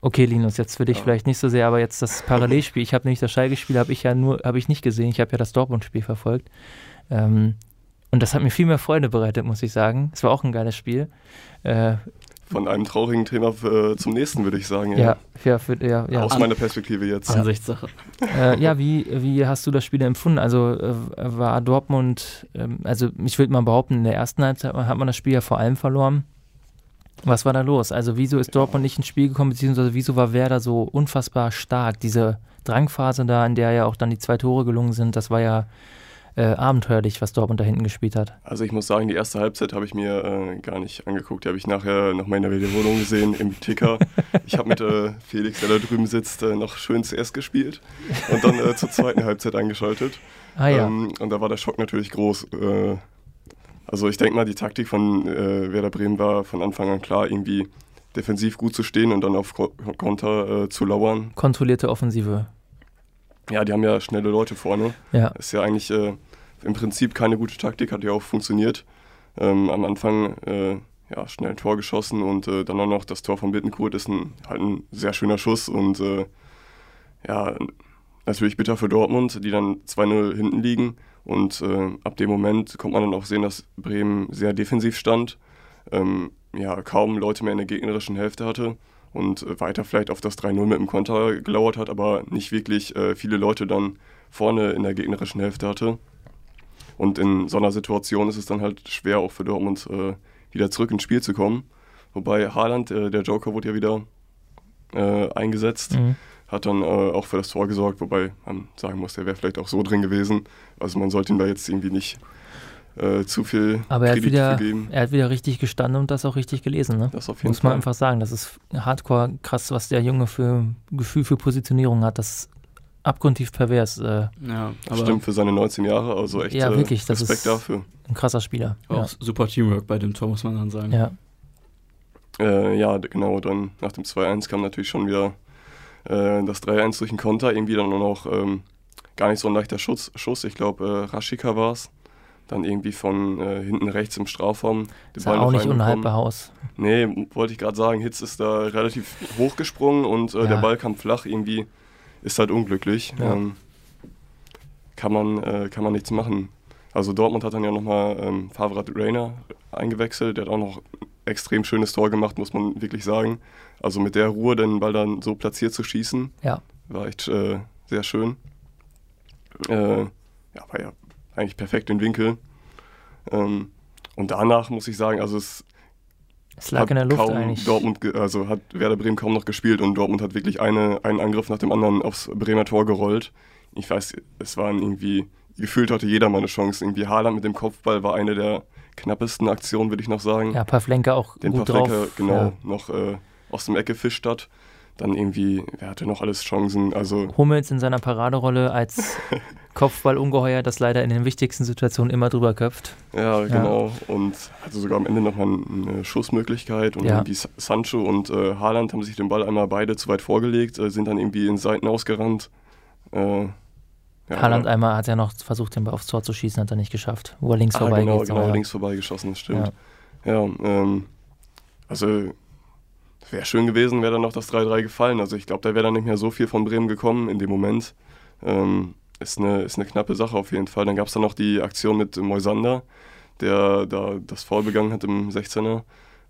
okay, Linus, jetzt für dich Ja. vielleicht nicht so sehr, aber jetzt das Parallelspiel. Ich habe nämlich das Schalke-Spiel, habe ich ja nur, habe ich nicht gesehen. Ich habe ja das Dortmund-Spiel verfolgt. Ähm, und das hat mir viel mehr Freude bereitet, muss ich sagen. Es war auch ein geiles Spiel. Äh, Von einem traurigen Thema äh, zum nächsten, würde ich sagen. ja, ja, für, ja, ja. Aus meiner Perspektive jetzt. Ansichtssache. äh, ja, wie, wie hast du das Spiel empfunden? Also äh, war Dortmund, ähm, also ich würde mal behaupten, in der ersten Halbzeit hat man das Spiel ja vor allem verloren. Was war da los? Also wieso ist Dortmund nicht ins Spiel gekommen, beziehungsweise wieso war Werder so unfassbar stark? Diese Drangphase da, in der ja auch dann die zwei Tore gelungen sind, das war ja äh, abenteuerlich, was Dortmund da hinten gespielt hat. Also ich muss sagen, die erste Halbzeit habe ich mir äh, gar nicht angeguckt. Die habe ich nachher nochmal in der Wiederholung gesehen im Ticker. Ich habe mit äh, Felix, der da drüben sitzt, äh, noch schön CS gespielt und dann äh, zur zweiten Halbzeit eingeschaltet. Ah ja, Ähm, und da war der Schock natürlich groß. Äh, also ich denke mal, die Taktik von Werder Bremen war von Anfang an klar, irgendwie defensiv gut zu stehen und dann auf Konter äh, zu lauern. Kontrollierte Offensive. Ja, die haben ja schnelle Leute vorne. Ja. Ist ja eigentlich äh, im Prinzip keine gute Taktik, hat ja auch funktioniert. Ähm, am Anfang äh, ja, schnell ein Tor geschossen und äh, dann auch noch das Tor von Bittenkurt ist ein, halt ein sehr schöner Schuss und äh, ja, natürlich bitter für Dortmund, die dann 2-0 hinten liegen und äh, ab dem Moment kommt man dann auch sehen, dass Bremen sehr defensiv stand, ähm, ja, kaum Leute mehr in der gegnerischen Hälfte hatte und äh, weiter vielleicht auf das 3-0 mit dem Konter gelauert hat, aber nicht wirklich äh, viele Leute dann vorne in der gegnerischen Hälfte hatte. Und in so einer Situation ist es dann halt schwer, auch für Dortmund äh, wieder zurück ins Spiel zu kommen. Wobei Haaland, äh, der Joker, wurde ja wieder äh, eingesetzt. Mhm hat dann äh, auch für das Tor gesorgt, wobei man sagen muss, der wäre vielleicht auch so drin gewesen. Also man sollte ihm da jetzt irgendwie nicht äh, zu viel Aber er hat, wieder, er hat wieder richtig gestanden und das auch richtig gelesen. Ne? Das auf jeden Muss man einfach sagen. Das ist hardcore krass, was der Junge für Gefühl für Positionierung hat. Das ist abgrundtief pervers. Äh. Ja, aber Stimmt, für seine 19 Jahre, also echt ja, wirklich, das Respekt ist dafür. Ein krasser Spieler. Auch ja. super Teamwork bei dem Tor, muss man dann sagen. Ja. Äh, ja, genau, dann nach dem 2-1 kam natürlich schon wieder äh, das 3-1 durch den Konter, irgendwie dann noch ähm, gar nicht so ein leichter Schuss. Schuss. Ich glaube, äh, Rashika war es. Dann irgendwie von äh, hinten rechts im Strafraum. Das war auch nicht unhaltbar Haus. Nee, wollte ich gerade sagen. Hitz ist da relativ hochgesprungen und äh, ja. der Ball kam flach. Irgendwie ist halt unglücklich. Ja. Ähm, kann, man, äh, kann man nichts machen. Also Dortmund hat dann ja nochmal ähm, Favrat Reiner eingewechselt. Der hat auch noch extrem schönes Tor gemacht, muss man wirklich sagen. Also mit der Ruhe den Ball dann so platziert zu schießen, ja. war echt äh, sehr schön. Äh, ja, war ja eigentlich perfekt in Winkel. Ähm, und danach muss ich sagen, also es, es lag in der Luft kaum eigentlich. Dortmund, also hat Werder Bremen kaum noch gespielt und Dortmund hat wirklich eine, einen Angriff nach dem anderen aufs Bremer Tor gerollt. Ich weiß, es waren irgendwie, gefühlt hatte jeder mal eine Chance. Irgendwie Haaland mit dem Kopfball war eine der knappesten Aktionen, würde ich noch sagen. Ja, Pavlenka auch Den gut Pavlenka, drauf. genau, ja. noch äh, aus dem Eck gefischt hat. Dann irgendwie, wer hatte noch alles Chancen? Also Hummels in seiner Paraderolle als Kopfballungeheuer, das leider in den wichtigsten Situationen immer drüber köpft. Ja, genau. Ja. Und hatte sogar am Ende nochmal eine Schussmöglichkeit. Und ja. irgendwie Sancho und äh, Haaland haben sich den Ball einmal beide zu weit vorgelegt, äh, sind dann irgendwie in Seiten ausgerannt. Äh, ja, Haaland einmal hat ja noch versucht, den Ball aufs Tor zu schießen, hat er nicht geschafft. Wo er links ah, vorbei genau, geht. Genau, links vorbei geschossen, das stimmt. Ja, ja ähm, also wäre schön gewesen, wäre dann noch das 3-3 gefallen. Also ich glaube, da wäre dann nicht mehr so viel von Bremen gekommen in dem Moment. Ähm, ist, eine, ist eine knappe Sache auf jeden Fall. Dann gab es dann noch die Aktion mit Moisander, der da das Foul begangen hat im 16er.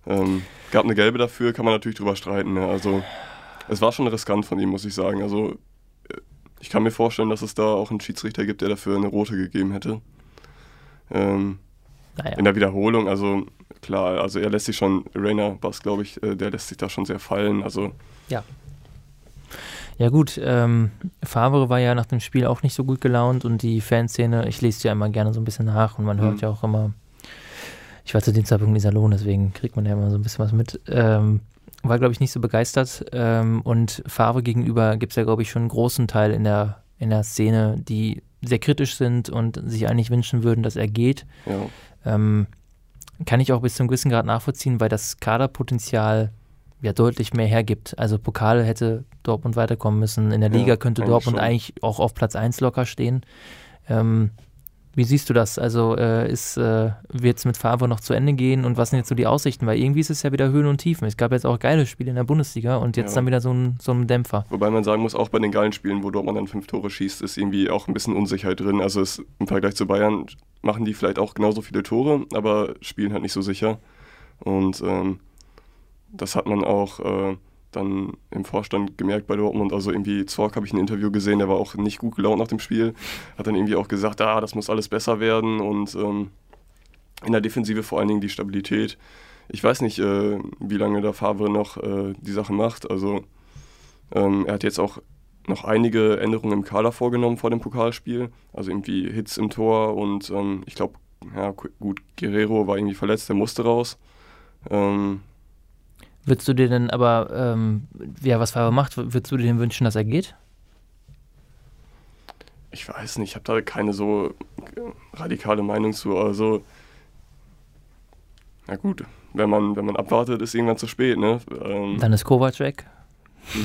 Ähm, gab eine gelbe dafür, kann man natürlich drüber streiten. Ne? Also es war schon riskant von ihm, muss ich sagen. Also äh, ich kann mir vorstellen, dass es da auch einen Schiedsrichter gibt, der dafür eine rote gegeben hätte. Ähm, naja. In der Wiederholung, also klar, also er lässt sich schon, Rainer Bass, glaube ich, äh, der lässt sich da schon sehr fallen. Also ja. Ja gut, ähm, Favre war ja nach dem Spiel auch nicht so gut gelaunt und die Fanszene, ich lese ja immer gerne so ein bisschen nach und man mhm. hört ja auch immer, ich war zu dem Zeitpunkt in Salon, deswegen kriegt man ja immer so ein bisschen was mit, ähm, war glaube ich nicht so begeistert ähm, und Favre gegenüber gibt es ja glaube ich schon einen großen Teil in der, in der Szene, die sehr kritisch sind und sich eigentlich wünschen würden, dass er geht. Ja. Ähm, kann ich auch bis zum gewissen Grad nachvollziehen, weil das Kaderpotenzial ja deutlich mehr hergibt. Also Pokal hätte Dortmund weiterkommen müssen. In der Liga ja, könnte Dortmund schon. eigentlich auch auf Platz 1 locker stehen. Ähm, wie siehst du das? Also äh, ist, äh, wird es mit Favre noch zu Ende gehen und was sind jetzt so die Aussichten? Weil irgendwie ist es ja wieder Höhen und Tiefen. Es gab jetzt auch geile Spiele in der Bundesliga und jetzt ja. dann wieder so ein, so ein Dämpfer. Wobei man sagen muss, auch bei den geilen Spielen, wo Dortmund dann fünf Tore schießt, ist irgendwie auch ein bisschen Unsicherheit drin. Also es, im Vergleich zu Bayern machen die vielleicht auch genauso viele Tore, aber spielen halt nicht so sicher. Und ähm, das hat man auch äh, dann im Vorstand gemerkt bei Dortmund. Also irgendwie Zorc habe ich ein Interview gesehen, der war auch nicht gut gelaunt nach dem Spiel. Hat dann irgendwie auch gesagt, ah, das muss alles besser werden und ähm, in der Defensive vor allen Dingen die Stabilität. Ich weiß nicht, äh, wie lange der Favre noch äh, die Sache macht. Also ähm, er hat jetzt auch noch einige Änderungen im Kader vorgenommen vor dem Pokalspiel. Also irgendwie Hits im Tor und ähm, ich glaube, ja gut, Guerrero war irgendwie verletzt, der musste raus. Ähm, würdest du dir denn aber, ähm, ja, was Faber macht, würdest du dir denn wünschen, dass er geht? Ich weiß nicht, ich habe da keine so radikale Meinung zu. Also Na gut, wenn man, wenn man abwartet, ist irgendwann zu spät, ne? Ähm Dann ist Kovac weg.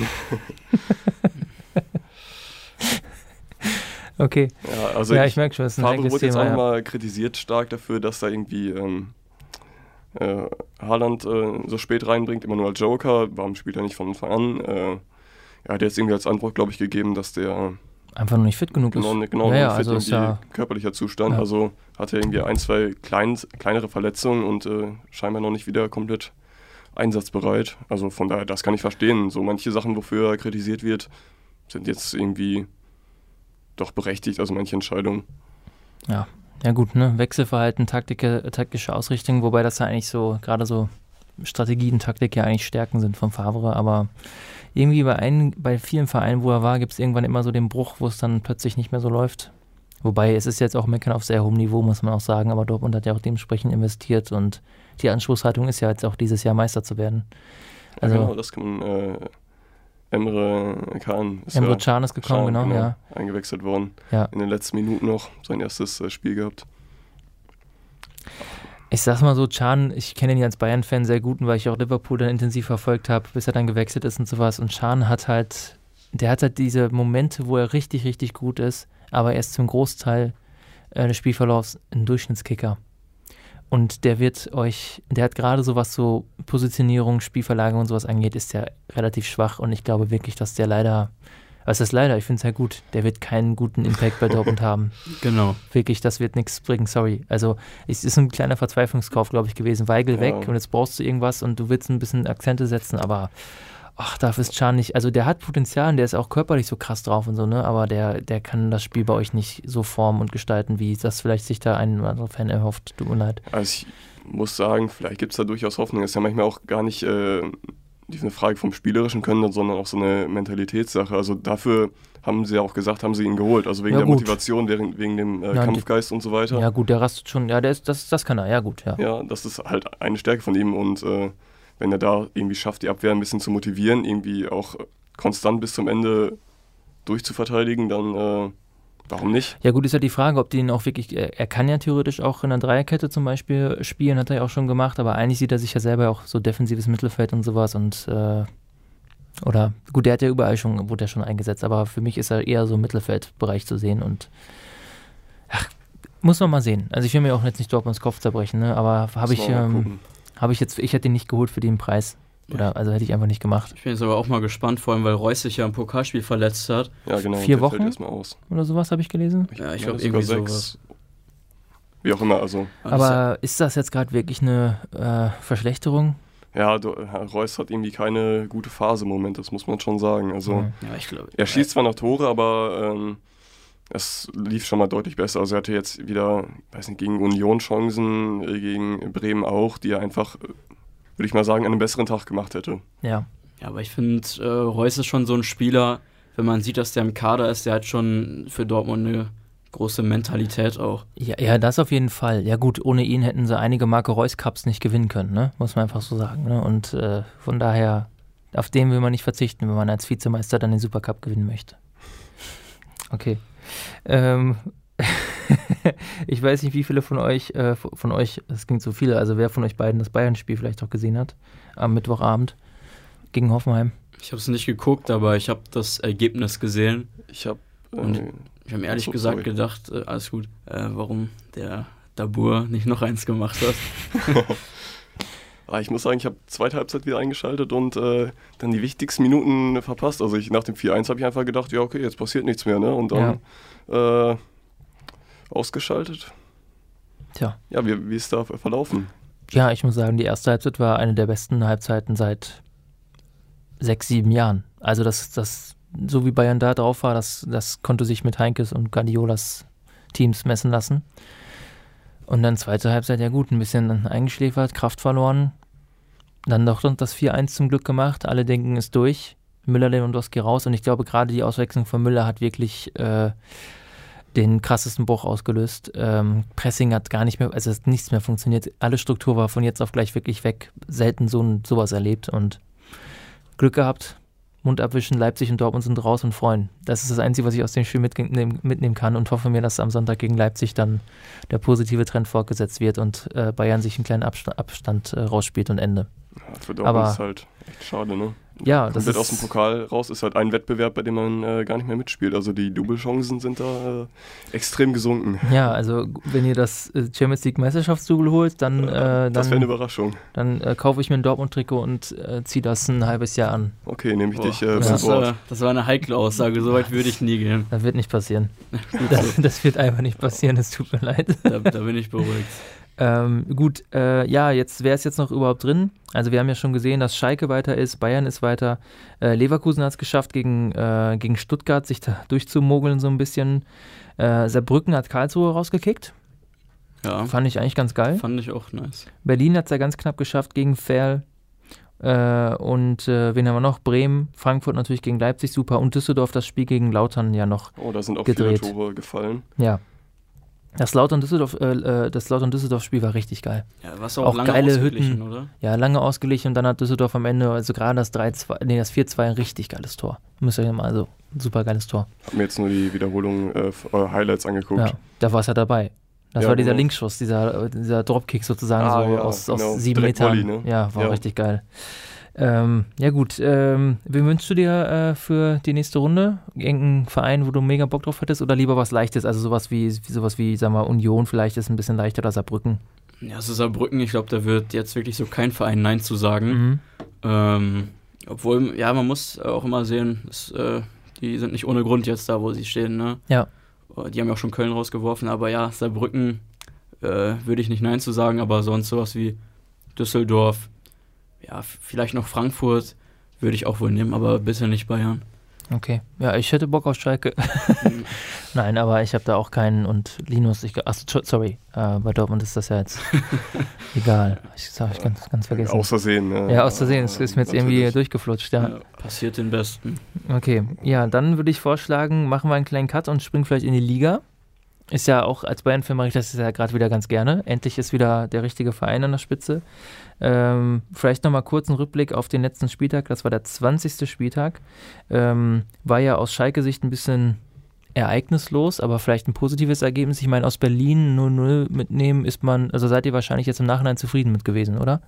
okay. Ja, also ja, ich, ich merke schon, es ist ein Favre wurde jetzt auch ja. mal kritisiert stark dafür, dass da irgendwie ähm, äh, Haaland äh, so spät reinbringt, immer nur als Joker. Warum spielt er nicht von Anfang an? Äh, er hat jetzt irgendwie als Antwort, glaube ich, gegeben, dass der einfach noch nicht fit genug genau, ist. Genau, ja, fit also ist ja körperlicher Zustand. Ja. Also hat er irgendwie ein, zwei klein, kleinere Verletzungen und äh, scheinbar noch nicht wieder komplett einsatzbereit. Also von daher, das kann ich verstehen. So manche Sachen, wofür er kritisiert wird, sind jetzt irgendwie doch berechtigt, also manche Entscheidungen. Ja, ja gut, ne? Wechselverhalten, Taktike, taktische Ausrichtung, wobei das ja eigentlich so, gerade so Strategien, Taktik ja eigentlich Stärken sind von Favre, aber irgendwie bei, ein, bei vielen Vereinen, wo er war, gibt es irgendwann immer so den Bruch, wo es dann plötzlich nicht mehr so läuft. Wobei es ist jetzt auch Meckern auf sehr hohem Niveau, muss man auch sagen, aber Dortmund hat ja auch dementsprechend investiert und die Anspruchshaltung ist ja jetzt auch dieses Jahr Meister zu werden. Also, ja, genau, das kann man. Äh, Emre Can ist Emre ja, Can ist gekommen, Can, genau, genau, ja. Eingewechselt worden. Ja. In den letzten Minuten noch sein erstes äh, Spiel gehabt. Ich sag's mal so, Chan, ich kenne ihn ja als Bayern-Fan sehr gut, weil ich auch Liverpool dann intensiv verfolgt habe, bis er dann gewechselt ist und sowas. Und Chan hat halt, der hat halt diese Momente, wo er richtig, richtig gut ist, aber er ist zum Großteil äh, des Spielverlaufs ein Durchschnittskicker. Und der wird euch, der hat gerade so was so Positionierung, Spielverlagerung und sowas angeht, ist der relativ schwach und ich glaube wirklich, dass der leider was ist leider, ich finde es ja gut. Der wird keinen guten Impact bei Dortmund haben. Genau. Wirklich, das wird nichts bringen, sorry. Also, es ist ein kleiner Verzweiflungskauf, glaube ich, gewesen. Weigel ja. weg und jetzt brauchst du irgendwas und du willst ein bisschen Akzente setzen, aber ach, dafür ist Chan nicht. Also, der hat Potenzial und der ist auch körperlich so krass drauf und so, ne? Aber der, der kann das Spiel bei euch nicht so formen und gestalten, wie das vielleicht sich da ein oder andere Fan erhofft. Tut mir leid. Also, ich muss sagen, vielleicht gibt es da durchaus Hoffnung. Es ist ja manchmal auch gar nicht. Äh nicht eine Frage vom spielerischen Können, sondern auch so eine Mentalitätssache. Also dafür haben sie ja auch gesagt, haben sie ihn geholt. Also wegen ja, der gut. Motivation, wegen, wegen dem äh, ja, Kampfgeist die, und so weiter. Ja gut, der rastet schon, ja, der ist, das, das kann er, ja gut, ja. Ja, das ist halt eine Stärke von ihm und äh, wenn er da irgendwie schafft, die Abwehr ein bisschen zu motivieren, irgendwie auch konstant bis zum Ende durchzuverteidigen, dann äh, Warum nicht? Ja gut, ist ja die Frage, ob die ihn auch wirklich, er kann ja theoretisch auch in einer Dreierkette zum Beispiel spielen, hat er ja auch schon gemacht, aber eigentlich sieht er sich ja selber auch so defensives Mittelfeld und sowas und äh, oder gut, der hat ja überall schon, wurde er schon eingesetzt, aber für mich ist er eher so im Mittelfeldbereich zu sehen und ach, muss man mal sehen. Also ich will mir auch jetzt nicht Dortmunds Kopf zerbrechen, ne? aber habe ich, ähm, habe ich jetzt, ich hätte ihn nicht geholt für den Preis. Oder, also hätte ich einfach nicht gemacht. Ich bin jetzt aber auch mal gespannt, vor allem weil Reus sich ja im Pokalspiel verletzt hat. Ja, genau. Vier Wochen oder sowas habe ich gelesen. Ja, ich glaube irgendwie sechs. sowas. Wie auch immer, also. Aber ist das jetzt gerade wirklich eine äh, Verschlechterung? Ja, du, Reus hat irgendwie keine gute Phase im Moment, das muss man schon sagen. Also, ja, ich glaube. Er schießt zwar noch Tore, aber ähm, es lief schon mal deutlich besser. Also er hatte jetzt wieder, weiß nicht, gegen Union Chancen, äh, gegen Bremen auch, die er einfach äh, würde ich mal sagen, einen besseren Tag gemacht hätte. Ja. Ja, aber ich finde, äh, Reus ist schon so ein Spieler, wenn man sieht, dass der im Kader ist, der hat schon für Dortmund eine große Mentalität auch. Ja, ja, das auf jeden Fall. Ja gut, ohne ihn hätten sie einige Marke Reus Cups nicht gewinnen können, ne? muss man einfach so sagen. Ne? Und äh, von daher, auf den will man nicht verzichten, wenn man als Vizemeister dann den Supercup gewinnen möchte. Okay. Ähm, ich weiß nicht, wie viele von euch, äh, von euch, es klingt so viele, also wer von euch beiden das Bayern-Spiel vielleicht auch gesehen hat, am Mittwochabend gegen Hoffenheim. Ich habe es nicht geguckt, aber ich habe das Ergebnis gesehen. Ich habe äh, ich habe ehrlich so, gesagt sorry. gedacht, äh, alles gut, äh, warum der Dabur nicht noch eins gemacht hat. Ah, ich muss sagen, ich habe zweite Halbzeit wieder eingeschaltet und äh, dann die wichtigsten Minuten verpasst. Also ich, nach dem 4-1 habe ich einfach gedacht, ja okay, jetzt passiert nichts mehr. Ne? Und dann ja. äh, ausgeschaltet. Tja. Ja, wie, wie ist da verlaufen? Ja, ich muss sagen, die erste Halbzeit war eine der besten Halbzeiten seit sechs, sieben Jahren. Also das, das, so wie Bayern da drauf war, das, das konnte sich mit Heinkes und Guardiolas Teams messen lassen. Und dann zweite Halbzeit, ja gut, ein bisschen eingeschläfert, Kraft verloren. Dann doch das 4-1 zum Glück gemacht. Alle denken, ist durch. Müller, Lewandowski raus. Und ich glaube, gerade die Auswechslung von Müller hat wirklich äh, den krassesten Bruch ausgelöst. Ähm, Pressing hat gar nicht mehr, also nichts mehr funktioniert. Alle Struktur war von jetzt auf gleich wirklich weg. Selten so ein, sowas erlebt und Glück gehabt. Mund abwischen, Leipzig und Dortmund sind raus und freuen. Das ist das Einzige, was ich aus dem Spiel mitnehmen, mitnehmen kann und hoffe mir, dass am Sonntag gegen Leipzig dann der positive Trend fortgesetzt wird und äh, Bayern sich einen kleinen Abstand, Abstand äh, rausspielt und Ende. Ja, für Dortmund Aber- ist halt echt schade, ne? Ja, das Komplett ist aus dem Pokal raus ist halt ein Wettbewerb, bei dem man äh, gar nicht mehr mitspielt. Also die Double-Chancen sind da äh, extrem gesunken. Ja, also wenn ihr das äh, Champions League Meisterschaftsdouble holt, dann, äh, das wäre eine dann, Überraschung. dann äh, kaufe ich mir ein Dortmund-Trikot und äh, ziehe das ein halbes Jahr an. Okay, nehme ich Boah, dich äh, das, Wort. äh, das war eine heikle Aussage, so weit würde ich nie gehen. Das wird nicht passieren. Das, das wird einfach nicht passieren, es tut mir leid. Da, da bin ich beruhigt. Ähm, gut, äh, ja, jetzt wer ist jetzt noch überhaupt drin? Also wir haben ja schon gesehen, dass Schalke weiter ist, Bayern ist weiter. Äh, Leverkusen hat es geschafft, gegen, äh, gegen Stuttgart sich da durchzumogeln so ein bisschen. Äh, Saarbrücken hat Karlsruhe rausgekickt. Ja, Fand ich eigentlich ganz geil. fand ich auch nice. Berlin hat es ja ganz knapp geschafft gegen Ferl. Äh, und äh, wen haben wir noch? Bremen, Frankfurt natürlich gegen Leipzig super und Düsseldorf das Spiel gegen Lautern ja noch. Oh, da sind auch gedreht. viele Tore gefallen. Ja. Das Lautern-Düsseldorf, äh, äh, das Lautern-Düsseldorf-Spiel war richtig geil. Ja, was auch, Auch lange geile Hütten. oder? Ja, lange ausgeglichen und dann hat Düsseldorf am Ende, also gerade das 3-2, nee, das 4-2 ein richtig geiles Tor. Müsst ihr euch mal, also ein super geiles Tor. Hab mir jetzt nur die Wiederholung, äh, äh, Highlights angeguckt. Ja, da war es ja dabei. Das Ja, war dieser genau. Linkschuss, dieser, äh, dieser Dropkick sozusagen, Ah, so ja, aus, aus genau. sieben Direkt Metern. Volley, ne? Ja, war Ja. richtig geil. Ähm, ja gut, ähm, wen wünschst du dir äh, für die nächste Runde? Irgendeinen Verein, wo du mega Bock drauf hättest oder lieber was Leichtes, also sowas wie, sowas wie, sag mal, Union vielleicht ist ein bisschen leichter oder Saarbrücken. Ja, also Saarbrücken, ich glaube, da wird jetzt wirklich so kein Verein Nein zu sagen. Mhm. Ähm, obwohl, ja, man muss auch immer sehen, dass, äh, die sind nicht ohne Grund jetzt da, wo sie stehen, ne? Ja. Äh, Die haben ja auch schon Köln rausgeworfen, aber ja, Saarbrücken äh, würde ich nicht Nein zu sagen, aber sonst sowas wie Düsseldorf, ja, vielleicht noch Frankfurt würde ich auch wohl nehmen, aber bitte nicht Bayern. Okay. Ja, ich hätte Bock auf Schalke. Mhm. Nein, aber ich habe da auch keinen und Linus, ich, ach, so- sorry, äh, bei Dortmund ist das ja jetzt egal. Ich habe ich ganz, ganz vergessen. Aus Versehen. Ne? ja, aus Versehen, es ist mir jetzt irgendwie durchgeflutscht, ja. Ja, passiert den Besten. Okay, ja, dann würde ich vorschlagen, machen wir einen kleinen Cut und springen vielleicht in die Liga. Ist ja auch, als Bayern-Fan mache ich das ja gerade wieder ganz gerne. Endlich ist wieder der richtige Verein an der Spitze. Ähm, vielleicht nochmal kurz einen Rückblick auf den letzten Spieltag. Das war der 20. Spieltag. Ähm, war ja aus Schalke-Sicht ein bisschen ereignislos, aber vielleicht ein positives Ergebnis. Ich meine, aus Berlin 0-0 mitnehmen ist man, also seid ihr wahrscheinlich jetzt im Nachhinein zufrieden mit gewesen, oder?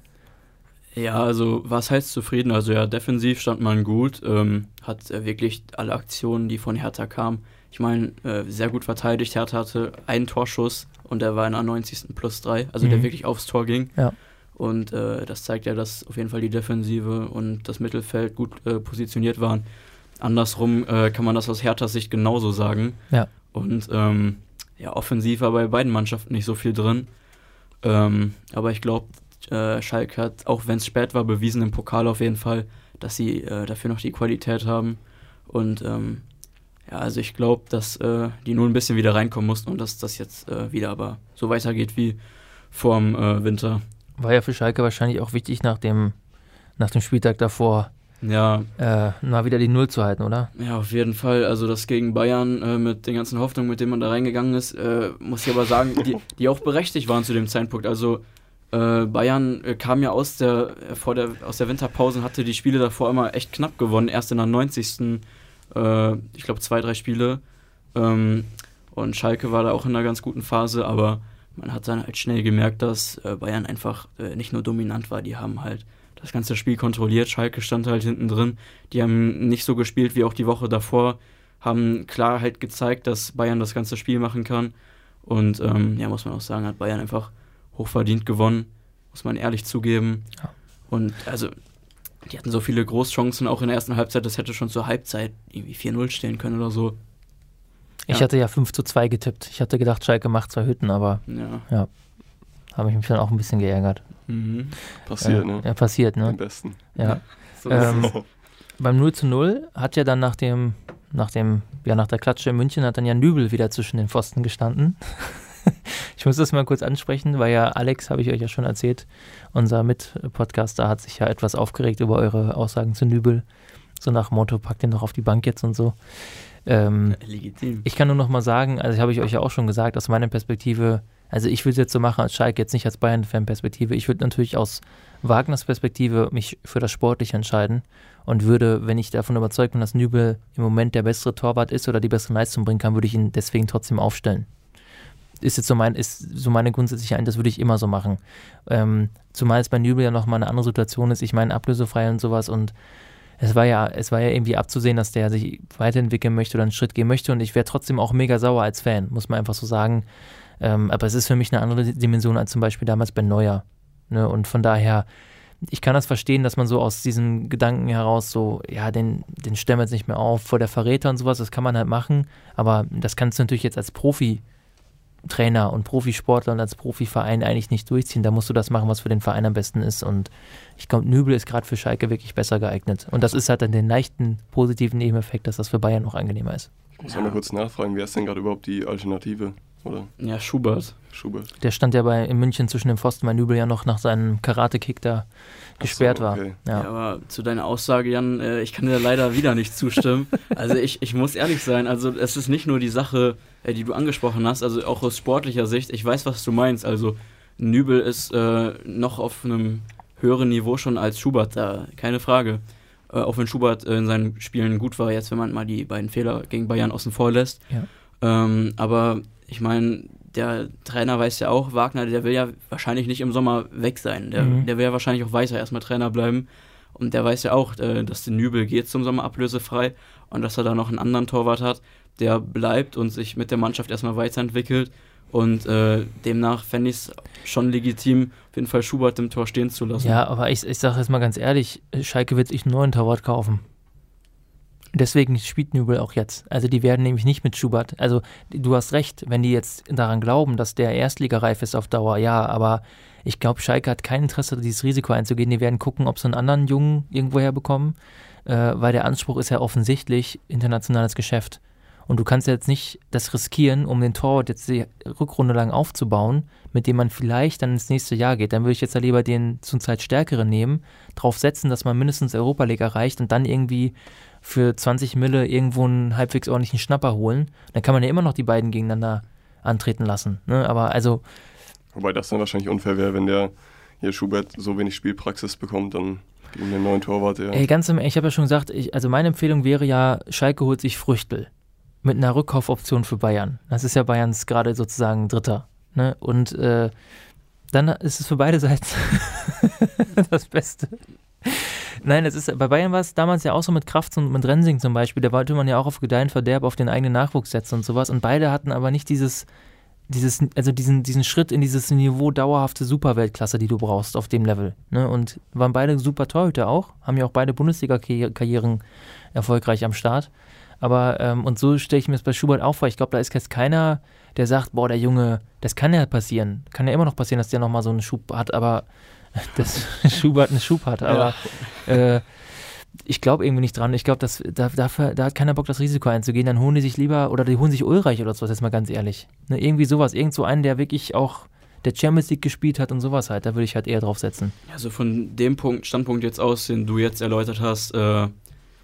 Ja, also was heißt zufrieden? Also ja, defensiv stand man gut, ähm, hat wirklich alle Aktionen, die von Hertha kamen. Ich meine, äh, sehr gut verteidigt. Hertha hatte einen Torschuss und der war in der 90. plus 3, also der Mhm. wirklich aufs Tor ging. Ja. Und äh, das zeigt ja, dass auf jeden Fall die Defensive und das Mittelfeld gut äh, positioniert waren. Andersrum äh, kann man das aus Herthas Sicht genauso sagen. Ja. Und ähm, ja, offensiv war bei beiden Mannschaften nicht so viel drin. Ähm, aber ich glaube, äh, Schalke hat, auch wenn es spät war, bewiesen im Pokal auf jeden Fall, dass sie äh, dafür noch die Qualität haben. Und ähm, ja, also ich glaube, dass äh, die nur ein bisschen wieder reinkommen mussten und dass das jetzt äh, wieder aber so weitergeht wie vorm äh, Winter. War ja für Schalke wahrscheinlich auch wichtig, nach dem, nach dem Spieltag davor Ja, äh, mal wieder die Null zu halten, oder? Ja, auf jeden Fall. Also das gegen Bayern äh, mit den ganzen Hoffnungen, mit denen man da reingegangen ist, äh, muss ich aber sagen, die, die auch berechtigt waren zu dem Zeitpunkt. Also äh, Bayern äh, kam ja aus der, äh, vor der, aus der Winterpause und hatte die Spiele davor immer echt knapp gewonnen. Erst in der 90. Äh, ich glaube zwei, drei Spiele. Ähm, und Schalke war da auch in einer ganz guten Phase, aber man hat dann halt schnell gemerkt, dass äh, Bayern einfach äh, nicht nur dominant war, die haben halt das ganze Spiel kontrolliert. Schalke stand halt hinten drin. Die haben nicht so gespielt wie auch die Woche davor, haben klar halt gezeigt, dass Bayern das ganze Spiel machen kann. Und ähm, ja, muss man auch sagen, hat Bayern einfach hochverdient gewonnen, muss man ehrlich zugeben. Ja. Und also, die hatten so viele Großchancen auch in der ersten Halbzeit, das hätte schon zur Halbzeit irgendwie 4-0 stehen können oder so. Ich Ja. hatte ja 5 zu 2 getippt. Ich hatte gedacht, Schalke macht zwei Hütten, aber Ja. habe ich mich dann auch ein bisschen geärgert. Mhm. Passiert, äh, ne? Ja, passiert, Am ne? besten. Ja. So ist Ähm, es. Beim 0 zu 0 hat ja dann nach dem, nach dem, ja, nach der Klatsche in München hat dann ja Nübel wieder zwischen den Pfosten gestanden. ich muss das mal kurz ansprechen, weil ja Alex, habe ich euch ja schon erzählt, unser Mitpodcaster hat sich ja etwas aufgeregt über eure Aussagen zu Nübel. So nach dem Motto, packt den doch auf die Bank jetzt und so. Ähm, Legitim. Ich kann nur noch mal sagen, also habe ich euch ja auch schon gesagt, aus meiner Perspektive, Also ich würde es jetzt so machen als Schalke, jetzt nicht als Bayern-Fan-Perspektive. Ich würde natürlich aus Wagners Perspektive mich für das Sportliche entscheiden und würde, wenn ich davon überzeugt bin, dass Nübel im Moment der bessere Torwart ist oder die bessere Leistung bringen kann, würde ich ihn deswegen trotzdem aufstellen. Ist jetzt so, mein, ist so meine grundsätzliche Ein, das würde ich immer so machen. Ähm, zumal es bei Nübel ja nochmal eine andere Situation ist. Ich meine, ablösefrei und sowas und es war ja, es war ja irgendwie abzusehen, dass der sich weiterentwickeln möchte oder einen Schritt gehen möchte und ich wäre trotzdem auch mega sauer als Fan, muss man einfach so sagen. Ähm, aber es ist für mich eine andere Dimension als zum Beispiel damals bei Neuer. Ne? Und von daher, ich kann das verstehen, dass man so aus diesem Gedanken heraus so, ja, den, den stellen wir jetzt nicht mehr auf vor der Verräter und sowas, das kann man halt machen, aber das kannst du natürlich jetzt als Profi Trainer und Profisportler und als Profiverein eigentlich nicht durchziehen. Da musst du das machen, was für den Verein am besten ist. Und ich glaube, Nübel ist gerade für Schalke wirklich besser geeignet. Und das ist halt dann den leichten positiven Nebeneffekt, dass das für Bayern noch angenehmer ist. Ich muss ja. mal kurz nachfragen, wer ist denn gerade überhaupt die Alternative? Oder? Ja, Schubert. Schubert. Der stand ja bei in München zwischen dem Pfosten, weil Nübel ja noch nach seinem Karate-Kick da gesperrt so, okay. war. Ja. ja. aber zu deiner Aussage, Jan, äh, ich kann dir leider wieder nicht zustimmen. also ich, ich muss ehrlich sein, also es ist nicht nur die Sache, äh, die du angesprochen hast, also auch aus sportlicher Sicht, ich weiß, was du meinst. Also Nübel ist äh, noch auf einem höheren Niveau schon als Schubert da, keine Frage. Äh, auch wenn Schubert äh, in seinen Spielen gut war, jetzt wenn man mal die beiden Fehler gegen Bayern außen vor lässt. Ja. Ähm, aber ich meine, der Trainer weiß ja auch, Wagner, der will ja wahrscheinlich nicht im Sommer weg sein. Der, mhm. der will ja wahrscheinlich auch weiter erstmal Trainer bleiben. Und der weiß ja auch, äh, dass der Nübel geht zum Sommer ablösefrei und dass er da noch einen anderen Torwart hat, der bleibt und sich mit der Mannschaft erstmal weiterentwickelt. Und äh, demnach fände ich es schon legitim, auf jeden Fall Schubert im Tor stehen zu lassen. Ja, aber ich, ich sage jetzt mal ganz ehrlich, Schalke wird sich einen neuen Torwart kaufen. Deswegen spielt Nübel auch jetzt. Also die werden nämlich nicht mit Schubert. Also du hast recht, wenn die jetzt daran glauben, dass der Erstligareif ist auf Dauer, ja, aber ich glaube, Schalke hat kein Interesse, dieses Risiko einzugehen. Die werden gucken, ob sie einen anderen Jungen irgendwoher bekommen, äh, weil der Anspruch ist ja offensichtlich internationales Geschäft. Und du kannst jetzt nicht das riskieren, um den Torwart jetzt die Rückrunde lang aufzubauen, mit dem man vielleicht dann ins nächste Jahr geht. Dann würde ich jetzt ja lieber den zur Zeit stärkeren nehmen, darauf setzen, dass man mindestens Europa League erreicht und dann irgendwie für 20 Mille irgendwo einen halbwegs ordentlichen Schnapper holen. Dann kann man ja immer noch die beiden gegeneinander antreten lassen. Ne? Aber also. Wobei das dann wahrscheinlich unfair wäre, wenn der hier Schubert so wenig Spielpraxis bekommt, dann gegen den neuen Torwart. Ja. Ey, ganz im ich habe ja schon gesagt, ich, also meine Empfehlung wäre ja, Schalke holt sich Früchtel mit einer Rückkaufoption für Bayern. Das ist ja Bayerns gerade sozusagen Dritter. Ne? Und äh, dann ist es für beide Seiten das Beste. Nein, es ist, bei Bayern war es damals ja auch so mit Kraft und mit Rensing zum Beispiel. Da wollte man ja auch auf Gedeihen Verderb auf den eigenen Nachwuchs setzen und sowas. Und beide hatten aber nicht dieses, dieses, also diesen, diesen Schritt in dieses Niveau dauerhafte Superweltklasse, die du brauchst auf dem Level. Ne? Und waren beide super Torhüter auch, haben ja auch beide Bundesliga-Karrieren erfolgreich am Start. Aber, ähm, und so stelle ich mir das bei Schubert auch vor. Ich glaube, da ist jetzt keiner, der sagt, boah, der Junge, das kann ja passieren. Kann ja immer noch passieren, dass der nochmal so einen Schub hat, aber dass Schubert einen Schub hat. Aber ja. äh, ich glaube irgendwie nicht dran. Ich glaube, da, dafür, da hat keiner Bock, das Risiko einzugehen. Dann holen die sich lieber, oder die holen sich Ulreich oder sowas, jetzt mal ganz ehrlich. Ne, irgendwie sowas, irgend so einen, der wirklich auch der Champions League gespielt hat und sowas halt. Da würde ich halt eher drauf setzen. Also von dem Punkt, Standpunkt jetzt aus, den du jetzt erläutert hast, äh,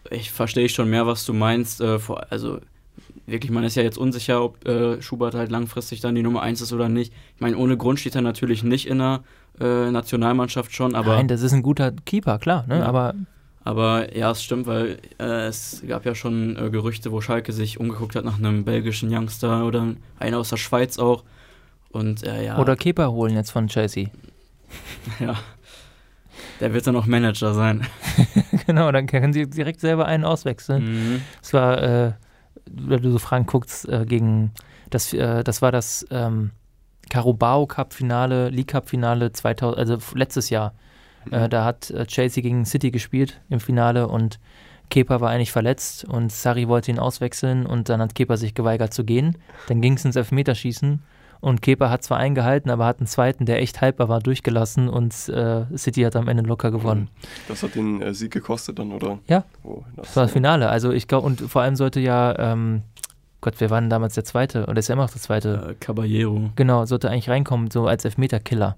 ich verstehe schon mehr, was du meinst. Äh, vor, also wirklich, man ist ja jetzt unsicher, ob äh, Schubert halt langfristig dann die Nummer 1 ist oder nicht. Ich meine, ohne Grund steht er natürlich nicht in der äh, Nationalmannschaft schon, aber. Nein, das ist ein guter Keeper, klar, ne? Ja. aber. Aber ja, es stimmt, weil äh, es gab ja schon äh, Gerüchte, wo Schalke sich umgeguckt hat nach einem belgischen Youngster oder einer aus der Schweiz auch. Und äh, ja. Oder Keeper holen jetzt von Chelsea. ja. Der wird dann auch Manager sein. genau, dann können sie direkt selber einen auswechseln. Mhm. Das war, wenn du so Fragen guckst, äh, gegen das, äh, das war das ähm, Carabao Cup Finale, League Cup Finale 2000, also letztes Jahr. Mhm. Da hat äh, Chelsea gegen City gespielt im Finale und Kepa war eigentlich verletzt und Sari wollte ihn auswechseln und dann hat Kepa sich geweigert zu gehen. Dann ging es ins Elfmeterschießen und Kepa hat zwar eingehalten, aber hat einen zweiten, der echt haltbar war, durchgelassen und äh, City hat am Ende locker gewonnen. Das hat den äh, Sieg gekostet dann, oder? Ja. Oh, das, das, war das Finale. Also ich glaube, und vor allem sollte ja ähm, Gott, wer war denn damals der Zweite? Oder ist er immer noch der Zweite? Äh, Caballero. Genau, sollte eigentlich reinkommen, so als Elfmeterkiller.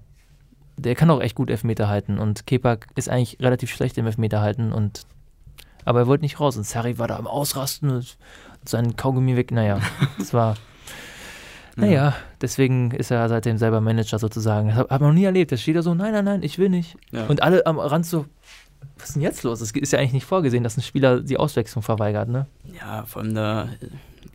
Der kann auch echt gut Elfmeter halten und Kepa ist eigentlich relativ schlecht im Elfmeter halten und aber er wollte nicht raus und Sarri war da am Ausrasten und seinen Kaugummi weg. Naja, es war. Naja, deswegen ist er seitdem selber Manager sozusagen. Das hat, man noch nie erlebt. Da steht er so, nein, nein, nein, ich will nicht. Ja. Und alle am Rand so, was ist denn jetzt los? Es ist ja eigentlich nicht vorgesehen, dass ein Spieler die Auswechslung verweigert, ne? Ja, allem da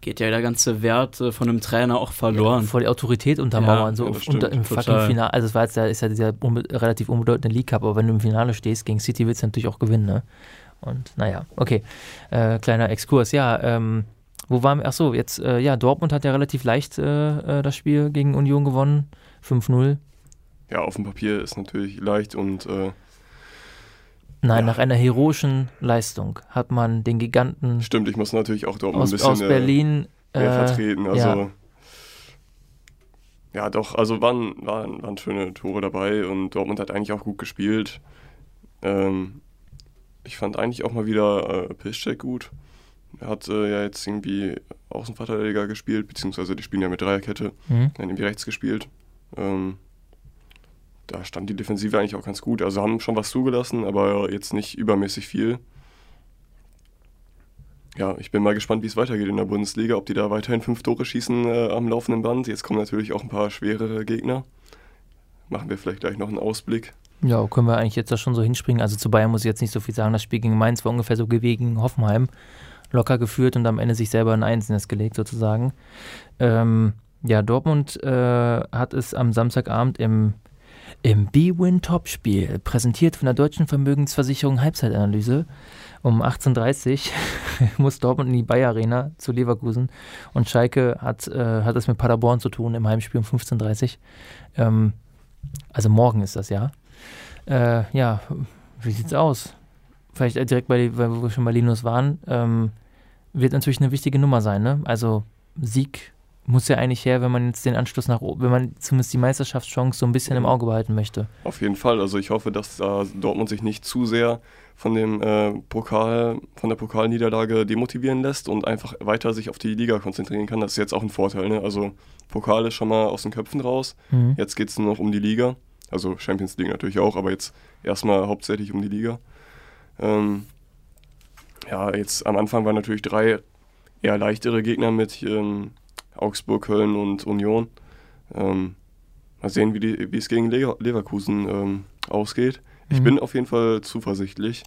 geht ja der ganze Wert äh, von einem Trainer auch verloren. Vor die Autorität untermauern, Ja, so ja, unter, im Total. fucking Finale. Also es war jetzt, ja- ist ja dieser unbe relativ unbedeutende League Cup, aber wenn du im Finale stehst gegen City, willst du natürlich auch gewinnen, ne? Und naja, okay. Äh, kleiner Exkurs, ja, ähm, wo waren wir? Achso, jetzt, äh, ja, Dortmund hat ja relativ leicht äh, äh, das Spiel gegen Union gewonnen. 5-0. Ja, auf dem Papier ist natürlich leicht und äh, Nein, Ja. nach einer heroischen Leistung hat man den Giganten stimmt, ich muss natürlich auch Dortmund aus, ein bisschen aus äh, Berlin mehr äh, vertreten. Also ja. ja. doch, also waren, waren, waren schöne Tore dabei und Dortmund hat eigentlich auch gut gespielt. Ähm, ich fand eigentlich auch mal wieder äh, Piszczek gut. Er hat äh, ja jetzt irgendwie Außenverteidiger gespielt, beziehungsweise die spielen ja mit Dreierkette. Mhm. Hat irgendwie rechts gespielt. Ähm, da stand die Defensive eigentlich auch ganz gut. Also haben schon was zugelassen, aber jetzt nicht übermäßig viel. Ja, ich bin mal gespannt, wie es weitergeht in der Bundesliga, ob die da weiterhin fünf Tore schießen äh, am laufenden Band. Jetzt kommen natürlich auch ein paar schwerere Gegner. Machen wir vielleicht gleich noch einen Ausblick. Ja, können wir eigentlich jetzt da schon so hinspringen. Also zu Bayern muss ich jetzt nicht so viel sagen. Das Spiel gegen Mainz war ungefähr so wie gegen Hoffenheim. Locker geführt und am Ende sich selber ein das gelegt, sozusagen. Ähm, ja, Dortmund äh, hat es am Samstagabend im, im B-Win-Topspiel, präsentiert von der Deutschen Vermögensversicherung Halbzeitanalyse, um 18.30 Uhr muss Dortmund in die Bayer Arena zu Leverkusen und Schalke hat, äh, hat es mit Paderborn zu tun im Heimspiel um 15.30 Uhr. Ähm, also morgen ist das ja. Äh, ja, wie sieht's aus? Vielleicht direkt bei, weil wir schon bei Linus waren, ähm, wird natürlich eine wichtige Nummer sein, ne? Also Sieg muss ja eigentlich her, wenn man jetzt den Anschluss nach oben, wenn man zumindest die Meisterschaftschance so ein bisschen im Auge behalten möchte. Auf jeden Fall. Also ich hoffe, dass da Dortmund sich nicht zu sehr von dem äh, Pokal, von der Pokalniederlage demotivieren lässt und einfach weiter sich auf die Liga konzentrieren kann. Das ist jetzt auch ein Vorteil. Ne? Also Pokal ist schon mal aus den Köpfen raus. Mhm. Jetzt geht es nur noch um die Liga. Also Champions League natürlich auch, aber jetzt erstmal hauptsächlich um die Liga. Ähm, ja, jetzt am Anfang waren natürlich drei eher leichtere Gegner mit ähm, Augsburg, Köln und Union. Ähm, mal sehen, wie, es gegen Le Leverkusen ähm, ausgeht. Ich Mhm. bin auf jeden Fall zuversichtlich.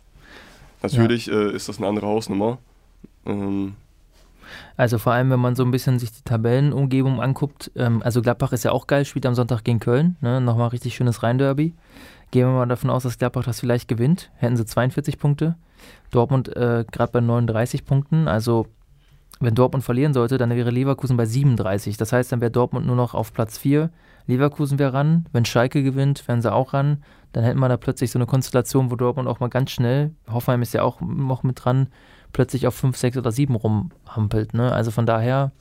Natürlich äh, ist das eine andere Hausnummer. Ähm, Also vor allem, wenn man so ein bisschen sich die Tabellenumgebung anguckt, ähm, also Gladbach ist ja auch geil, spielt am Sonntag gegen Köln, ne? nochmal richtig schönes Rhein-Derby. Gehen wir mal davon aus, dass Gladbach das vielleicht gewinnt, hätten sie 42 Punkte. Dortmund äh, gerade bei 39 Punkten, also wenn Dortmund verlieren sollte, dann wäre Leverkusen bei 37. Das heißt, dann wäre Dortmund nur noch auf Platz 4. Leverkusen wäre ran. Wenn Schalke gewinnt, wären sie auch ran. Dann hätten wir da plötzlich so eine Konstellation, wo Dortmund auch mal ganz schnell, Hoffenheim ist ja auch noch mit dran, plötzlich auf 5, 6 oder 7 rumhampelt. Ne? Also von daher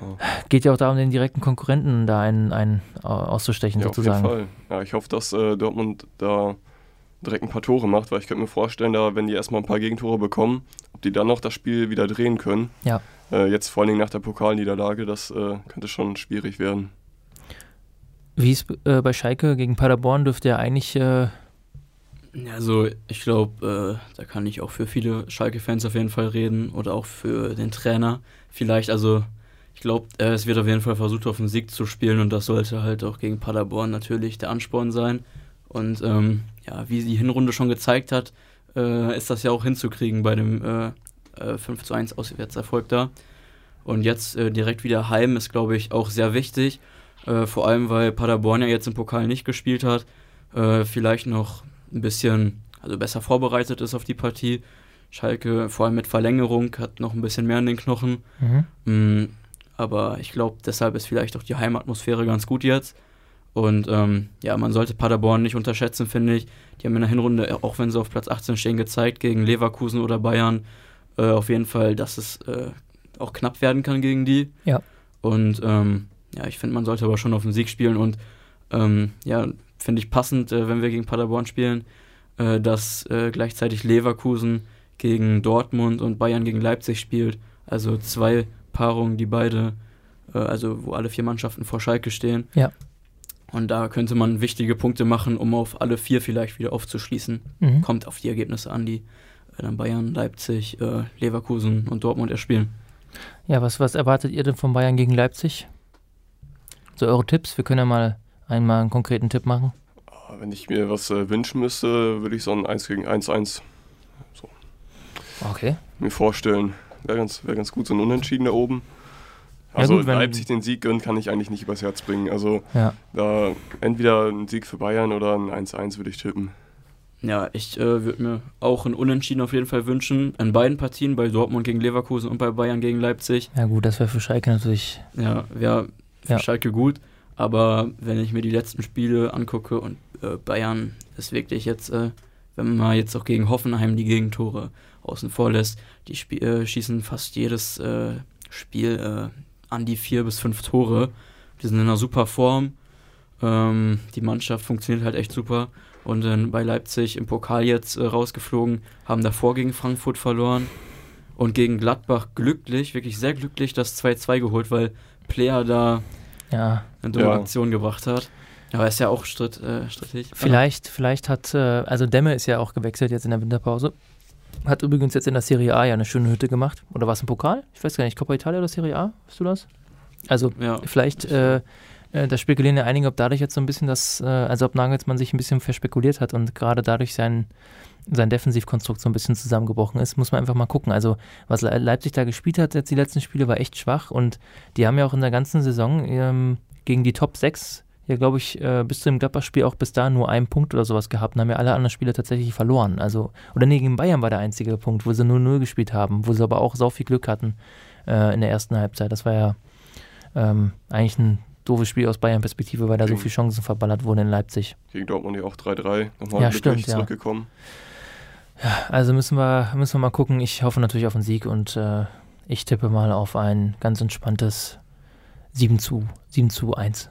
ja. geht ja auch darum, den direkten Konkurrenten da einen, einen äh, auszustechen, Ja, sozusagen. auf jeden Fall. Ja, ich hoffe, dass äh, Dortmund da direkt ein paar Tore macht, weil ich könnte mir vorstellen, da, wenn die erstmal ein paar Gegentore bekommen, ob die dann noch das Spiel wieder drehen können. Ja. Äh, jetzt vor allen Dingen nach der Pokalniederlage, das äh, könnte schon schwierig werden. Wie es äh, bei Schalke gegen Paderborn dürfte ja eigentlich, äh, Also ich glaube, äh, da kann ich auch für viele Schalke-Fans auf jeden Fall reden oder auch für den Trainer vielleicht. Also ich glaube, äh, es wird auf jeden Fall versucht, auf den Sieg zu spielen und das sollte halt auch gegen Paderborn natürlich der Ansporn sein. Und ähm, ja, wie die Hinrunde schon gezeigt hat, äh, ist das ja auch hinzukriegen bei dem äh, äh, 5 zu 1 Auswärtserfolg da. Und jetzt äh, direkt wieder heim ist, glaube ich, auch sehr wichtig. Äh, vor allem, weil Paderborn ja jetzt im Pokal nicht gespielt hat. Äh, vielleicht noch ein bisschen, also besser vorbereitet ist auf die Partie. Schalke, vor allem mit Verlängerung, hat noch ein bisschen mehr in den Knochen. mhm. Mm, aber ich glaube, deshalb ist vielleicht auch die Heimatmosphäre ganz gut jetzt. Und ähm, ja, man sollte Paderborn nicht unterschätzen, finde ich. Die haben in der Hinrunde, auch wenn sie auf Platz 18 stehen, gezeigt gegen Leverkusen oder Bayern, äh, auf jeden Fall, dass es äh, auch knapp werden kann gegen die. Ja. Und ähm, ja, ich finde, man sollte aber schon auf den Sieg spielen und ähm, ja, finde ich passend, äh, wenn wir gegen Paderborn spielen, äh, dass äh, gleichzeitig Leverkusen gegen Dortmund und Bayern gegen Leipzig spielt. Also zwei Paarungen, die beide, äh, also wo alle vier Mannschaften vor Schalke stehen. Ja. Und da könnte man wichtige Punkte machen, um auf alle vier vielleicht wieder aufzuschließen. Mhm. Kommt auf die Ergebnisse an, die äh, dann Bayern, Leipzig, äh, Leverkusen und Dortmund erspielen. Ja, was, was erwartet ihr denn von Bayern gegen Leipzig? So eure Tipps? Wir können ja mal einmal einen konkreten Tipp machen. Ah, Wenn ich mir was äh, wünschen müsste, würde ich so ein 1 gegen 1-1 Okay. mir vorstellen. Wäre ganz, wär ganz gut, so ein Unentschieden da oben. Ja, Also gut, wenn- Leipzig den Sieg gönnt, kann ich eigentlich nicht übers Herz bringen. Also Ja. da entweder ein Sieg für Bayern oder ein 1-1 würde ich tippen. Ja, ich äh, würde mir auch ein Unentschieden auf jeden Fall wünschen. In beiden Partien, bei Dortmund gegen Leverkusen und bei Bayern gegen Leipzig. Ja gut, das wäre für Schalke natürlich. Ja, wäre für Ja. Schalke gut. Aber wenn ich mir die letzten Spiele angucke und äh, Bayern ist wirklich jetzt, äh, wenn man jetzt auch gegen Hoffenheim die Gegentore außen vor lässt, die Spie äh, schießen fast jedes äh, Spiel äh, an die vier bis fünf Tore. Die sind in einer super Form. Ähm, die Mannschaft funktioniert halt echt super. Und dann bei Leipzig im Pokal jetzt äh, rausgeflogen, haben davor gegen Frankfurt verloren. Und gegen Gladbach glücklich, wirklich sehr glücklich, das 2-2 geholt, weil Player da Ja, eine dumme Ja. Aktion gebracht hat. Aber ist ja auch stritt, äh, strittig. vielleicht, vielleicht hat, äh, also Demme ist ja auch gewechselt jetzt in der Winterpause. Hat übrigens jetzt in der Serie A ja eine schöne Hütte gemacht. Oder war es ein Pokal? Ich weiß gar nicht, Coppa Italia oder Serie A? Weißt du das? Also Ja, Vielleicht, äh, äh, da spekulieren ja einige, ob dadurch jetzt so ein bisschen das, äh, also ob Nagelsmann sich ein bisschen verspekuliert hat und gerade dadurch sein, sein Defensivkonstrukt so ein bisschen zusammengebrochen ist, muss man einfach mal gucken. Also, was Le Leipzig da gespielt hat jetzt die letzten Spiele, war echt schwach und die haben ja auch in der ganzen Saison ähm, gegen die Top 6 ja, glaube ich, äh, bis zu dem Gladbach-Spiel auch bis da nur einen Punkt oder sowas gehabt und haben ja alle anderen Spiele tatsächlich verloren. Also, oder nee, gegen Bayern war der einzige Punkt, wo sie 0-0 gespielt haben, wo sie aber auch so viel Glück hatten äh, in der ersten Halbzeit. Das war ja ähm, eigentlich ein doofes Spiel aus Bayern-Perspektive, weil da so Gegen- viele Chancen verballert wurden in Leipzig. Gegen Dortmund ja auch 3-3. Nochmal Ja, stimmt, ja. zurückgekommen. Also müssen wir, müssen wir mal gucken. Ich hoffe natürlich auf einen Sieg und äh, ich tippe mal auf ein ganz entspanntes 7 zu, 7 zu 1.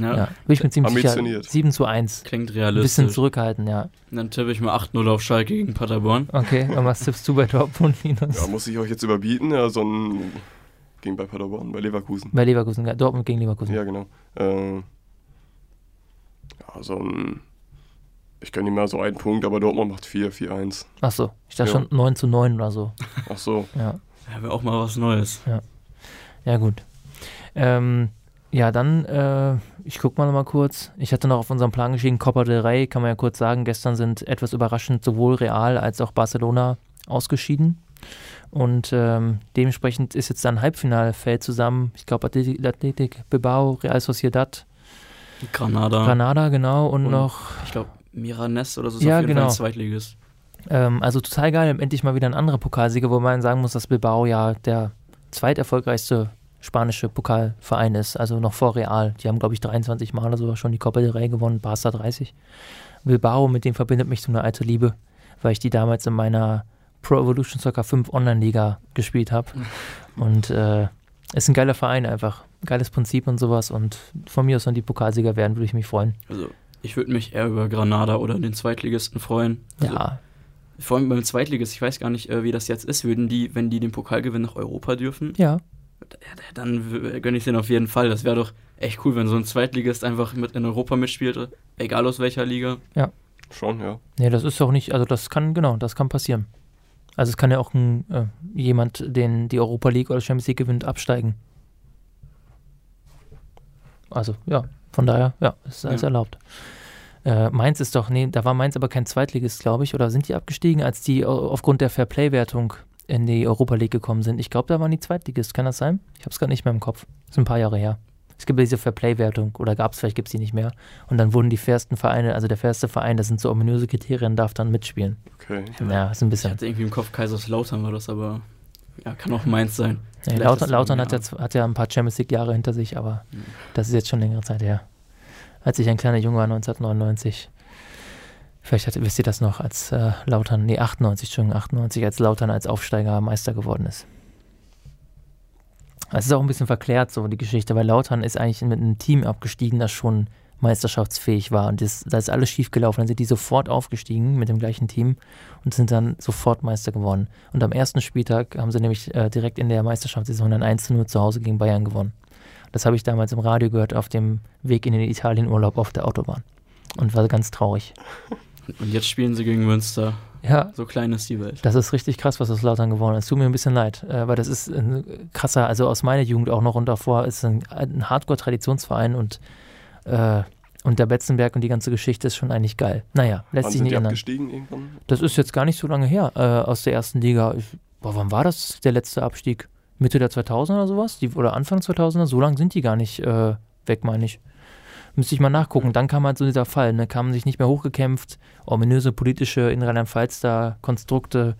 ja, Ja, bin ich mir ziemlich sicher. Ambitioniert. 7 zu 1. klingt Ein realistisch. bisschen zurückhalten, ja. Dann tippe ich mal 8-0 auf Schalke gegen Paderborn. Okay, und was tippst du bei Dortmund, Linus? Ja, muss ich euch jetzt überbieten? Ja, so ein gegen bei Paderborn, bei Leverkusen. Bei Leverkusen, ja, Dortmund gegen Leverkusen. Ja, genau. Äh, ja, so ein. Ich gönne ihm mal so einen Punkt, aber Dortmund macht 4, 4-1. Ach so, ich dachte Ja. schon 9 zu 9 oder so. Ach so. Ja, Ja, wäre auch mal was Neues. ja gut. Ähm, ja, dann, äh, ich guck mal noch mal kurz. Ich hatte noch auf unserem Plan geschrieben, Copa del Rey, kann man ja kurz sagen. Gestern sind etwas überraschend sowohl Real als auch Barcelona ausgeschieden. Und ähm, dementsprechend ist jetzt dann Halbfinalfeld zusammen. Ich glaube, Athletic, Bilbao, Real Sociedad, Granada. Granada, genau. Und, Und- noch Ich glaube, Miranes oder so ist Ja, auf jeden genau. Fall Zweitligist. Ähm, also total geil, endlich mal wieder ein anderer Pokalsieger, wo man sagen muss, dass Bilbao ja der zweiterfolgreichste spanische Pokalverein ist, also noch vor Real. Die haben, glaube ich, 23 Mal oder so schon die Copa del Rey gewonnen, Barca 30. Bilbao, mit dem verbindet mich so eine alte Liebe, weil ich die damals in meiner Pro Evolution Soccer 5 Online-Liga gespielt habe. Und äh, ist ein geiler Verein einfach. Geiles Prinzip und sowas. Und von mir aus, wenn die Pokalsieger werden, würde ich mich freuen. Also, ich würde mich eher über Granada oder den Zweitligisten freuen. Also, Ja, Vor allem beim Zweitligist, ich weiß gar nicht, äh, wie das jetzt ist. Würden die, wenn die den Pokal gewinnen, nach Europa dürfen? Ja, dann gönne ich den auf jeden Fall. Das wäre doch echt cool, wenn so ein Zweitligist einfach mit in Europa mitspielt, egal aus welcher Liga. Schon, ja. Nee, das ist auch nicht, also das kann, genau, das kann passieren. Also es kann ja auch ein, äh, jemand, den die Europa League oder Champions League gewinnt, absteigen. Also, ja, von daher, ja, ist alles Ja. erlaubt. Äh, Mainz ist doch, nee, da war Mainz aber kein Zweitligist, glaube ich, oder sind die abgestiegen, als die au- aufgrund der Fairplay-Wertung in die Europa League gekommen sind? Ich glaube, da waren die Zweitligist, kann das sein? Ich habe es gerade nicht mehr im Kopf. ist ein paar Jahre her. Es gibt ja diese Fairplay-Wertung, oder gab es, vielleicht gibt es die nicht mehr. Und dann wurden die fairsten Vereine, also der fairste Verein, das sind so ominöse Kriterien, darf dann mitspielen. Okay. Ja, ist ein Ich bisschen. hatte irgendwie im Kopf Kaiserslautern war das, aber ja, kann auch Mainz sein. Vielleicht Lautern, Lautern hat, ja, z- hat ja ein paar Champions League-Jahre hinter sich, aber Mhm. das ist jetzt schon längere Zeit her. Als ich ein kleiner Junge war, 1999. Vielleicht hat, wisst ihr das noch, als äh, Lautern, nee, 98, Entschuldigung, 98, als Lautern als Aufsteiger Meister geworden ist. Es ist auch ein bisschen verklärt, so die Geschichte, weil Lautern ist eigentlich mit einem Team abgestiegen, das schon meisterschaftsfähig war. Und das, da ist alles schief gelaufen. Dann sind die sofort aufgestiegen mit dem gleichen Team und sind dann sofort Meister geworden. Und am ersten Spieltag haben sie nämlich äh, direkt in der Meisterschaftssaison dann 1 zu 0 zu Hause gegen Bayern gewonnen. Das habe ich damals im Radio gehört auf dem Weg in den Italienurlaub auf der Autobahn. Und war ganz traurig. Und jetzt spielen sie gegen Münster. Ja. So klein ist die Welt. Das ist richtig krass, was aus Lautern geworden ist. Tut mir ein bisschen leid, äh, weil das ist ein krasser, also aus meiner Jugend auch noch und davor ist ein, ein Hardcore-Traditionsverein und, äh, und der Betzenberg und die ganze Geschichte ist schon eigentlich geil. Naja, lässt Wann sich sind nicht ändern. abgestiegen irgendwann? Das ist jetzt gar nicht so lange her äh, aus der ersten Liga. Ich, boah, wann war das der letzte Abstieg? Mitte der 2000er oder sowas? Die, oder Anfang 2000er? So lange sind die gar nicht äh, weg, meine ich. Müsste ich mal nachgucken. Dann kam halt so dieser Fall, ne? kamen sich nicht mehr hochgekämpft, ominöse politische in Rheinland-Pfalz da Konstrukte,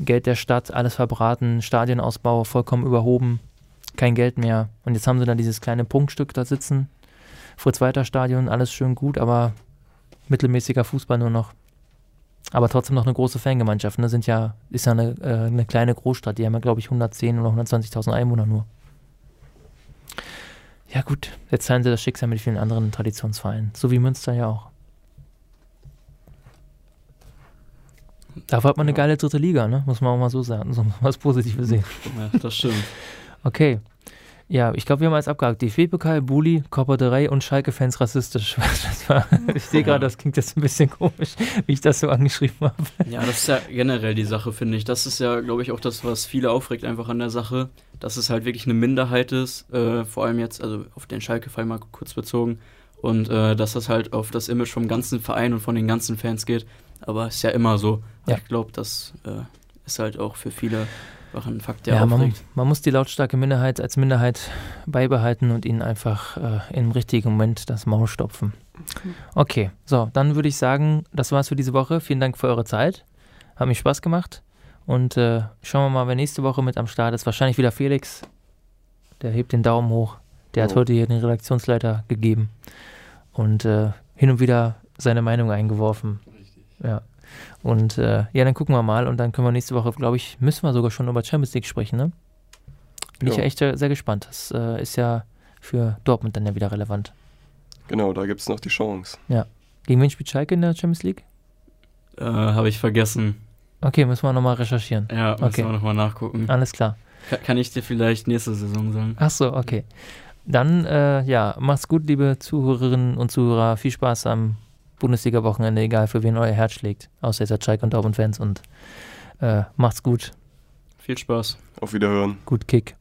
Geld der Stadt, alles verbraten, Stadionausbau vollkommen überhoben, kein Geld mehr. Und jetzt haben sie da dieses kleine Prunkstück da sitzen, vor zweiter Stadion, alles schön gut, aber mittelmäßiger Fußball nur noch. Aber trotzdem noch eine große Fangemeinschaft. Ne? Ja, ist ja eine, äh, eine kleine Großstadt. Die haben ja, glaube ich, 110 oder 120.000 Einwohner nur. Ja, gut. Jetzt teilen sie das Schicksal mit vielen anderen Traditionsvereinen. So wie Münster ja auch. Dafür hat man eine geile dritte Liga, ne? Muss man auch mal so sagen. So was Positives sehen. Ja, das stimmt. Okay. Ja, ich glaube, wir haben alles abgehakt. DFB-Pokal, Bulli, Rey und Schalke-Fans rassistisch. Ich sehe gerade, das klingt jetzt ein bisschen komisch, wie ich das so angeschrieben habe. Ja, das ist ja generell die Sache, finde ich. Das ist ja, glaube ich, auch das, was viele aufregt einfach an der Sache, dass es halt wirklich eine Minderheit ist, äh, vor allem jetzt, also auf den Schalke-Fall mal kurz bezogen, und äh, dass das halt auf das Image vom ganzen Verein und von den ganzen Fans geht. Aber ist ja immer so. Ja. Ich glaube, das äh, ist halt auch für viele einfach ein Fakt, der Ja, man, man muss die lautstarke Minderheit als Minderheit beibehalten und ihnen einfach äh, im richtigen Moment das Maul stopfen. Okay, so, dann würde ich sagen, das war's für diese Woche. Vielen Dank für eure Zeit. Hat mich Spaß gemacht. Und äh, schauen wir mal, wer nächste Woche mit am Start ist. Wahrscheinlich wieder Felix. Der hebt den Daumen hoch. Der hat Oh. heute hier den Redaktionsleiter gegeben und äh, hin und wieder seine Meinung eingeworfen. Ja. Und äh, ja, dann gucken wir mal und dann können wir nächste Woche, glaube ich, müssen wir sogar schon über Champions League sprechen, ne? Bin ich Ja. ja echt sehr gespannt. Das äh, ist ja für Dortmund dann ja wieder relevant. Genau, da gibt es noch die Chance. Gegen wen spielt Schalke in der Champions League? Äh, Habe ich vergessen. Okay, müssen wir nochmal recherchieren. Ja, müssen Okay. wir nochmal nachgucken. Alles klar. Ka- Kann ich dir vielleicht nächste Saison sagen? Ach so, okay. Dann, äh, ja, macht's gut, liebe Zuhörerinnen und Zuhörer. Viel Spaß am Bundesliga-Wochenende, egal für wen euer Herz schlägt. Außer seid Schalke und Dortmund-Fans und äh, macht's gut. Viel Spaß. Auf Wiederhören. Gut Kick.